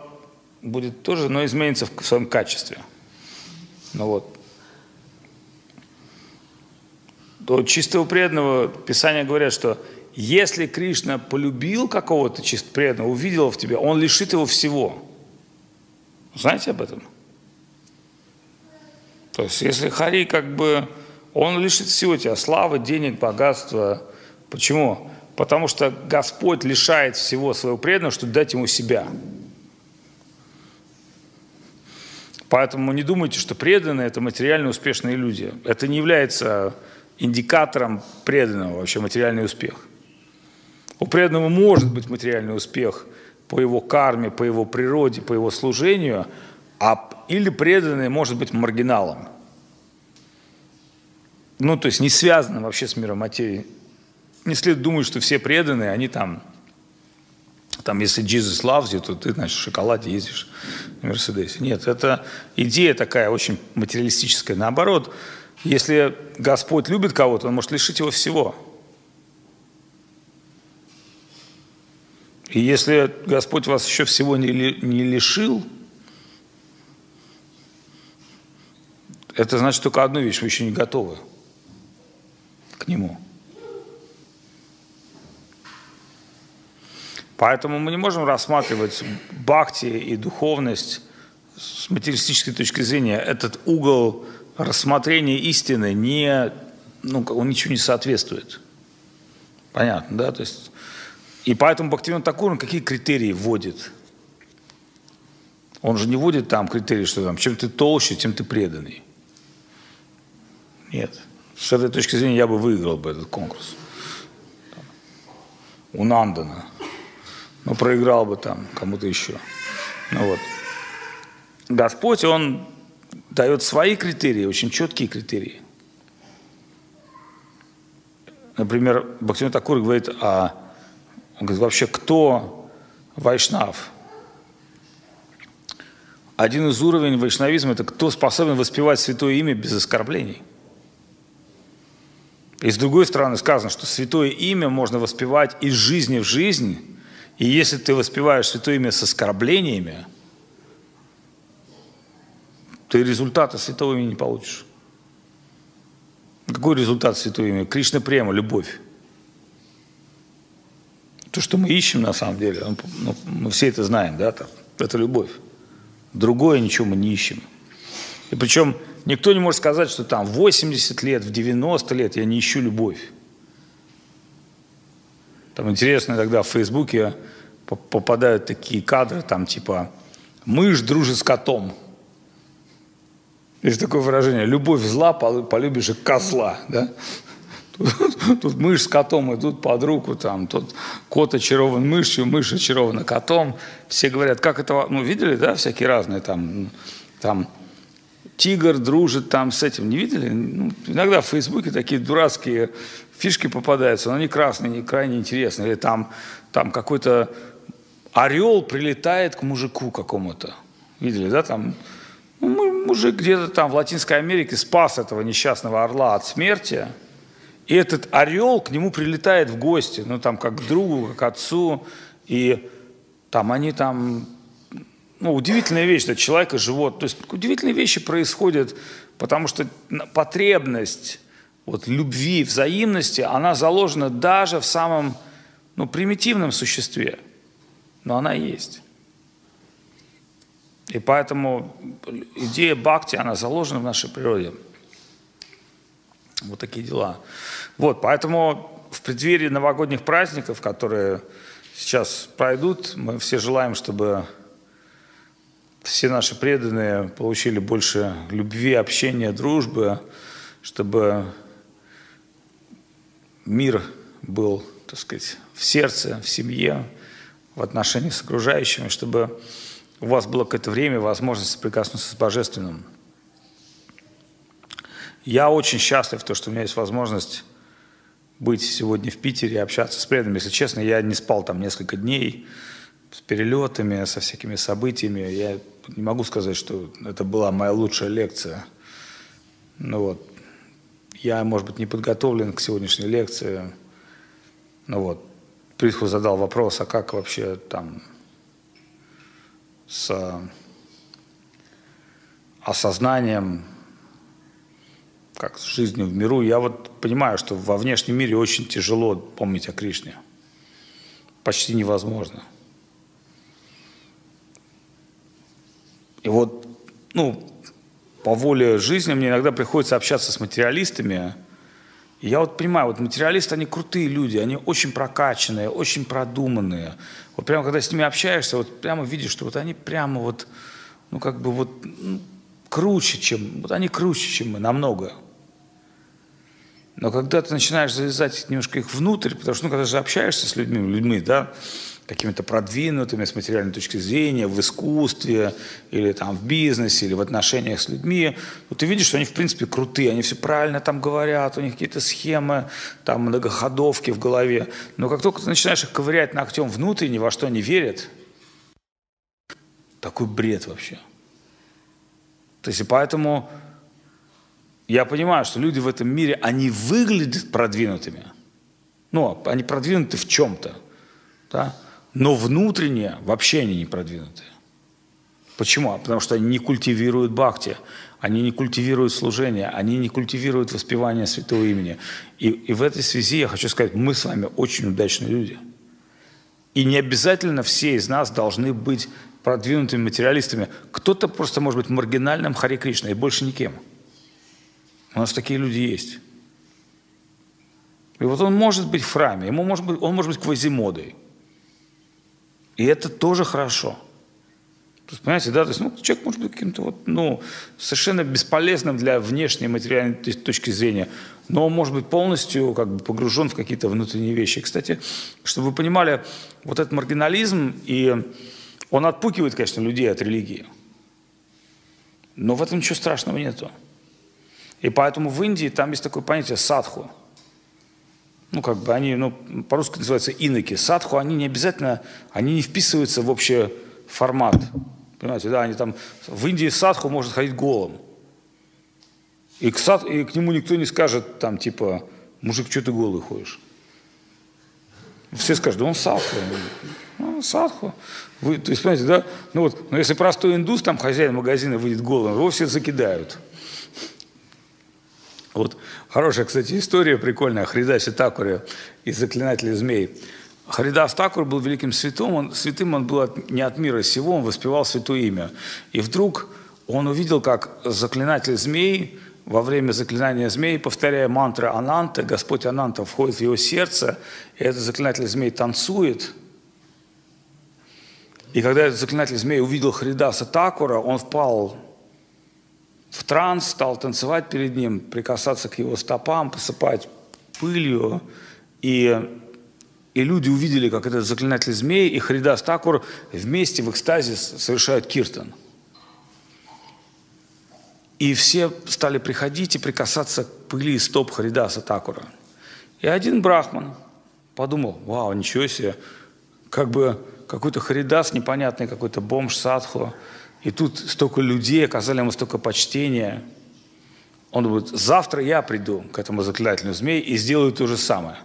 A: будет тоже, но изменится в своем качестве. Ну вот то чистого преданного Писания говорят, что если Кришна полюбил какого-то чисто преданного, увидел в тебе, он лишит его всего. Знаете об этом? То есть, если Хари как бы, он лишит всего тебя, славы, денег, богатства. Почему? Потому что Господь лишает всего своего преданного, чтобы дать ему себя. Поэтому не думайте, что преданные – это материально успешные люди. Это не является индикатором преданного вообще материальный успех. У преданного может быть материальный успех по его карме, по его природе, по его служению, а, или преданный может быть маргиналом. Ну, то есть не связанным вообще с миром материи. Не следует думать, что все преданные, они там, там, если Jesus loves you, то ты, значит, в шоколаде ездишь на Мерседесе. Нет, это идея такая очень материалистическая. Наоборот, если Господь любит кого-то, Он может лишить его всего. И если Господь вас еще всего не, не лишил, это значит только одну вещь, вы еще не готовы к Нему. Поэтому мы не можем рассматривать бхакти и духовность с материалистической точки зрения. Этот угол рассмотрение истины не, ну, он ничего не соответствует. Понятно, да? То есть, и поэтому Бхактивinoda Такур, какие критерии вводит? Он же не вводит там критерии, что там, чем ты толще, тем ты преданный. Нет. С этой точки зрения я бы выиграл бы этот конкурс. У Нандана. Но проиграл бы там кому-то еще. Ну вот. Господь, Он дает свои критерии, очень четкие критерии. Например, Бхактивinoda Такур говорит о, он говорит, вообще кто вайшнав? Один из уровней вайшнавизма – это кто способен воспевать святое имя без оскорблений. И с другой стороны сказано, что святое имя можно воспевать из жизни в жизнь, и если ты воспеваешь святое имя с оскорблениями – ты результата святого имени не получишь. Какой результат святого имени? Кришна према, любовь. То, что мы ищем на самом деле, ну, мы все это знаем, да, там, это любовь. Другое ничего мы не ищем. И причем никто не может сказать, что там в 80 лет, в 90 лет я не ищу любовь. Там интересно иногда в Фейсбуке попадают такие кадры, там типа «мышь дружит с котом». Есть такое выражение, любовь зла, полюбишь и козла, да? Тут, тут мышь с котом идут под руку, там, тут кот очарован мышью, мышь очарована котом. Все говорят, как это, ну, видели, да, всякие разные там, там, тигр дружит там с этим, не видели? Ну, иногда в Фейсбуке такие дурацкие фишки попадаются, но они красные, они крайне интересные. Или там, там какой-то орел прилетает к мужику какому-то. Видели, да, там ну, мужик где-то там в Латинской Америке спас этого несчастного орла от смерти, и этот орел к нему прилетает в гости, ну там как к другу, как к отцу, и Там они там ну, удивительная вещь, что человек и живот. То есть удивительные вещи происходят, потому что потребность вот, любви, взаимности, она заложена даже в самом ну, примитивном существе. Но она есть. И поэтому идея бхакти, она заложена в нашей природе. Вот такие дела. Вот, поэтому в преддверии новогодних праздников, которые сейчас пройдут, мы все желаем, чтобы все наши преданные получили больше любви, общения, дружбы, чтобы мир был, так сказать, в сердце, в семье, в отношении с окружающими, чтобы у вас было какое-то время, возможность соприкоснуться с Божественным. Я очень счастлив, то, что у меня есть возможность быть сегодня в Питере и общаться с преданными. Если честно, я не спал там несколько дней с перелетами, со всякими событиями. Я не могу сказать, что это была моя лучшая лекция. Ну вот, я, может быть, не подготовлен к сегодняшней лекции. Ну вот, Притху задал вопрос, а как вообще там с осознанием, как с жизнью в миру. Я вот понимаю, что во внешнем мире очень тяжело помнить о Кришне. Почти невозможно. И вот, ну, по воле жизни мне иногда приходится общаться с материалистами. И я вот понимаю, вот материалисты, они крутые люди, они очень прокачанные, очень продуманные. Вот прямо когда с ними общаешься, вот прямо видишь, что вот они прямо вот, ну как бы вот ну, круче, чем, вот они круче, чем мы, намного. Но когда ты начинаешь залезать немножко их внутрь, потому что, ну, когда же общаешься с людьми, людьми, да, какими-то продвинутыми с материальной точки зрения в искусстве или там в бизнесе или в отношениях с людьми, ну, ты видишь, что они в принципе крутые, они все правильно там говорят, у них какие-то схемы, там многоходовки в голове. Но как только ты начинаешь их ковырять ногтем внутренне, во что они верят, такой бред вообще. То есть и поэтому я понимаю, что люди в этом мире, они выглядят продвинутыми. Ну, они продвинуты в чем-то. Да? Но внутренне вообще они не продвинутые. Почему? Потому что они не культивируют бхакти, они не культивируют служение, они не культивируют воспевание святого имени. И, и в этой связи я хочу сказать, мы с вами очень удачные люди. И не обязательно все из нас должны быть продвинутыми материалистами. Кто-то просто может быть маргинальным Хари Кришна и больше никем. У нас такие люди есть. И вот он может быть в храме, ему может быть, он может быть квазимодой. И это тоже хорошо. То есть, понимаете, да, то есть, ну, человек может быть каким-то вот, ну, совершенно бесполезным для внешней материальной точки зрения, но он может быть полностью как бы погружен в какие-то внутренние вещи. Кстати, чтобы вы понимали, вот этот маргинализм, и он отпукивает, конечно, людей от религии. Но в этом ничего страшного нету. И поэтому в Индии там есть такое понятие садху – ну, как бы они, ну, по-русски называются иноки. Садху, они не обязательно, они не вписываются в общий формат. Понимаете, да, они там, в Индии садху может ходить голым. И к, сад, и к нему никто не скажет, там, типа, мужик, что ты голый ходишь? Все скажут, да он садху. Ну, садху. Вы, то есть, понимаете, да? Ну вот, но если простой индус, там хозяин магазина выйдет голым, его все закидают. Вот хорошая, кстати, история прикольная. Хридаси Такуре из «Заклинателя змей». Харидас Такур был великим святым, он, святым он был от, не от мира сего, он воспевал святое имя. И вдруг он увидел, как заклинатель змей во время заклинания змей, повторяя мантры Ананта, Господь Ананта входит в его сердце, и этот заклинатель змей танцует. И когда этот заклинатель змей увидел Харидаса Такура, он впал в транс, стал танцевать перед ним, прикасаться к его стопам, посыпать пылью. И, и люди увидели, как этот заклинатель змей и Харидас Такур вместе в экстазе совершают киртан. И все стали приходить и прикасаться к пыли стоп Харидаса Такура. И один брахман подумал, вау, ничего себе, как бы какой-то Харидас непонятный, какой-то бомж садху – и тут столько людей оказали ему столько почтения. Он думает, завтра я приду к этому заклинателю змей и сделаю то же самое.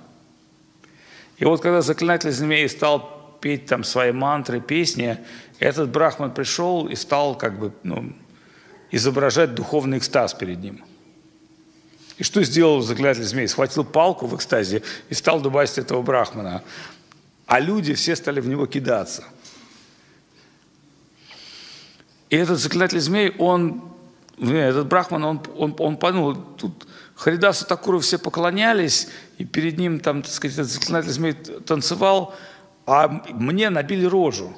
A: И вот когда заклинатель змей стал петь там свои мантры, песни, этот брахман пришел и стал как бы ну, изображать духовный экстаз перед ним. И что сделал заклятель змей? Схватил палку в экстазе и стал дубасить этого брахмана. А люди все стали в него кидаться. И этот заклятель змей, он, этот брахман, он, он, он подумал, тут Харидасу Такуру все поклонялись, и перед ним там, так сказать, этот заклинатель змей танцевал, а мне набили рожу.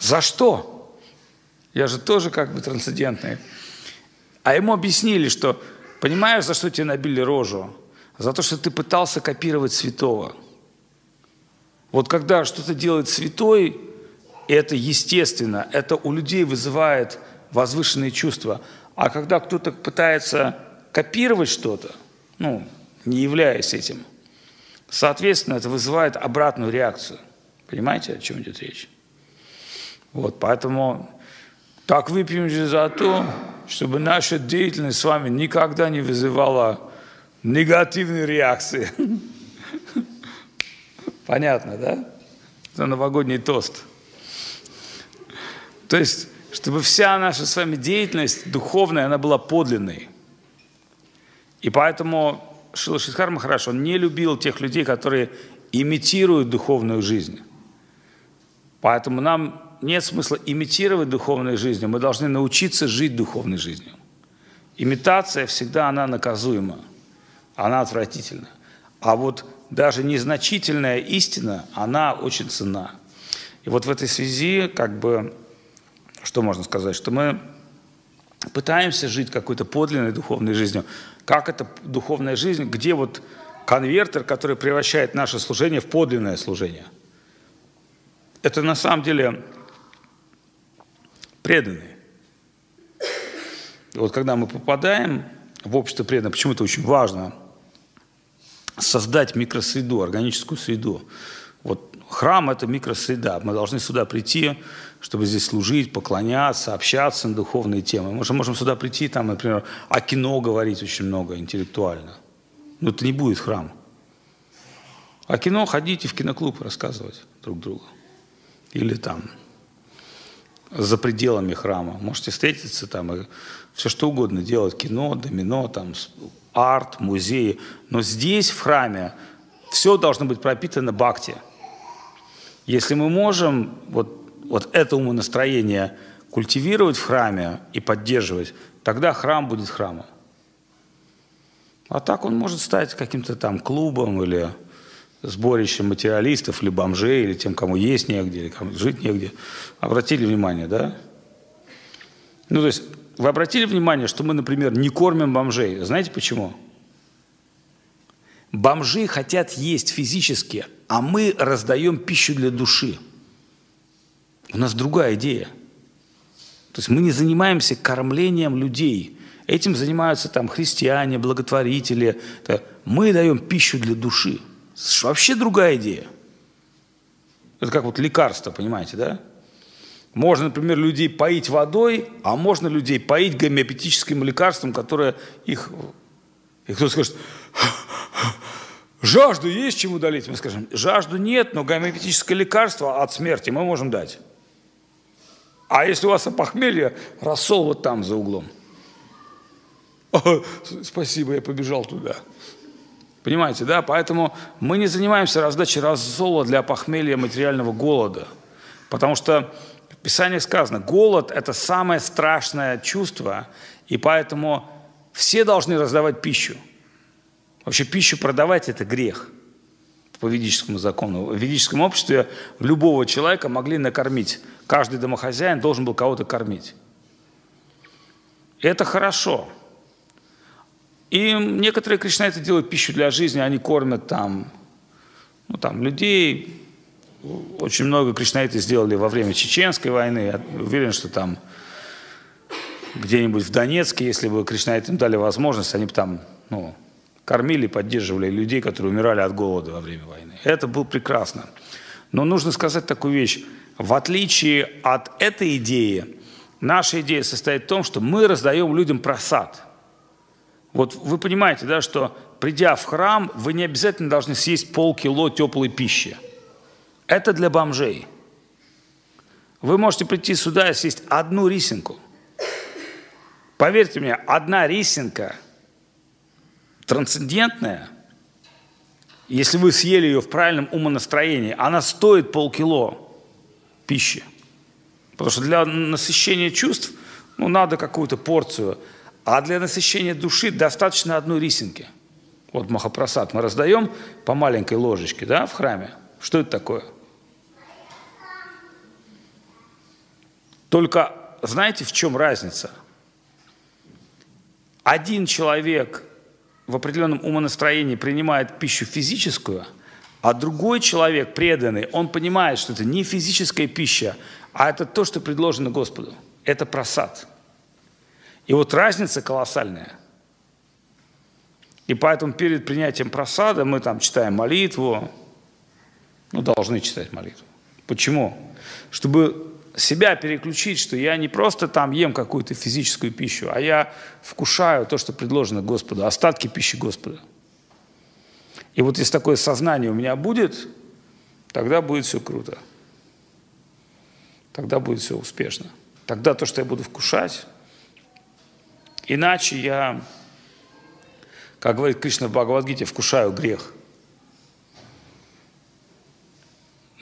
A: За что? Я же тоже как бы трансцендентный. А ему объяснили, что понимаешь, за что тебе набили рожу? За то, что ты пытался копировать святого. Вот когда что-то делает святой, это естественно, это у людей вызывает возвышенные чувства. А когда кто-то пытается копировать что-то, ну, не являясь этим, соответственно, это вызывает обратную реакцию. Понимаете, о чем идет речь? Вот, поэтому так выпьем же за то, чтобы наша деятельность с вами никогда не вызывала негативной реакции. <laughs> Понятно, да? Это новогодний тост. То есть, чтобы вся наша с вами деятельность духовная, она была подлинной. И поэтому Шила Шидхар Махараш, он не любил тех людей, которые имитируют духовную жизнь. Поэтому нам нет смысла имитировать духовную жизнь, мы должны научиться жить духовной жизнью. Имитация всегда она наказуема, она отвратительна. А вот даже незначительная истина, она очень ценна. И вот в этой связи, как бы, что можно сказать, что мы пытаемся жить какой-то подлинной духовной жизнью. Как это духовная жизнь, где вот конвертер, который превращает наше служение в подлинное служение. Это на самом деле преданные. Вот когда мы попадаем в общество преданных, почему это очень важно, создать микросреду, органическую среду. Вот храм – это микросреда. Мы должны сюда прийти, чтобы здесь служить, поклоняться, общаться на духовные темы. Мы же можем сюда прийти, там, например, о кино говорить очень много интеллектуально. Но это не будет храм. А кино ходите в киноклуб рассказывать друг другу. Или там за пределами храма. Можете встретиться там и все что угодно делать. Кино, домино, там, арт, музеи. Но здесь, в храме, все должно быть пропитано бхакти. Если мы можем вот вот это умонастроение культивировать в храме и поддерживать, тогда храм будет храмом. А так он может стать каким-то там клубом или сборищем материалистов или бомжей, или тем, кому есть негде, или кому жить негде. Обратили внимание, да? Ну, то есть, вы обратили внимание, что мы, например, не кормим бомжей. Знаете почему? Бомжи хотят есть физически, а мы раздаем пищу для души. У нас другая идея. То есть мы не занимаемся кормлением людей. Этим занимаются там христиане, благотворители. Мы даем пищу для души. Вообще другая идея. Это как вот лекарство, понимаете, да? Можно, например, людей поить водой, а можно людей поить гомеопатическим лекарством, которое их... И кто скажет, жажду есть чему долить? Мы скажем, жажду нет, но гомеопатическое лекарство от смерти мы можем дать. А если у вас похмелье, рассол вот там за углом. <laughs> Спасибо, я побежал туда. Понимаете, да? Поэтому мы не занимаемся раздачей рассола для похмелья материального голода. Потому что в Писании сказано, голод – это самое страшное чувство, и поэтому все должны раздавать пищу. Вообще пищу продавать – это грех по ведическому закону. В ведическом обществе любого человека могли накормить Каждый домохозяин должен был кого-то кормить. Это хорошо. И некоторые кришнайты делают пищу для жизни, они кормят там, ну, там людей. Очень много кришнайты сделали во время Чеченской войны. Я уверен, что там где-нибудь в Донецке, если бы кришнайты им дали возможность, они бы там ну, кормили, поддерживали людей, которые умирали от голода во время войны. Это было прекрасно. Но нужно сказать такую вещь. В отличие от этой идеи, наша идея состоит в том, что мы раздаем людям просад. Вот вы понимаете, да, что придя в храм, вы не обязательно должны съесть полкило теплой пищи. Это для бомжей. Вы можете прийти сюда и съесть одну рисинку. Поверьте мне, одна рисинка трансцендентная, если вы съели ее в правильном умонастроении, она стоит полкило пищи. Потому что для насыщения чувств ну, надо какую-то порцию, а для насыщения души достаточно одной рисинки. Вот Махапрасад мы раздаем по маленькой ложечке да, в храме. Что это такое? Только знаете, в чем разница? Один человек в определенном умонастроении принимает пищу физическую, а другой человек, преданный, он понимает, что это не физическая пища, а это то, что предложено Господу. Это просад. И вот разница колоссальная. И поэтому перед принятием просада мы там читаем молитву, ну, должны читать молитву. Почему? Чтобы себя переключить, что я не просто там ем какую-то физическую пищу, а я вкушаю то, что предложено Господу, остатки пищи Господа. И вот если такое сознание у меня будет, тогда будет все круто. Тогда будет все успешно. Тогда то, что я буду вкушать, иначе я, как говорит Кришна в Бхагавадгите, вкушаю грех –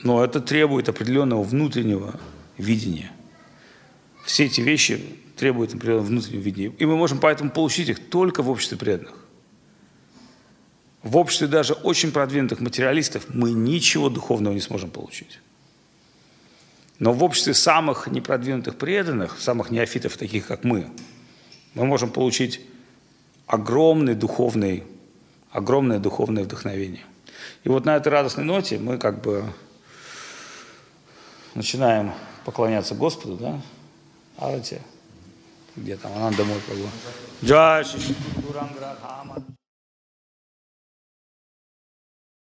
A: но это требует определенного внутреннего видение. Все эти вещи требуют, например, внутреннего видения. И мы можем поэтому получить их только в обществе преданных. В обществе даже очень продвинутых материалистов мы ничего духовного не сможем получить. Но в обществе самых непродвинутых преданных, самых неофитов, таких как мы, мы можем получить огромный духовный, огромное духовное вдохновение. И вот на этой радостной ноте мы как бы начинаем поклоняться Господу, да? Арати, где там, Ананда мой Прабhu. Джай Шиши Гурангра Хама.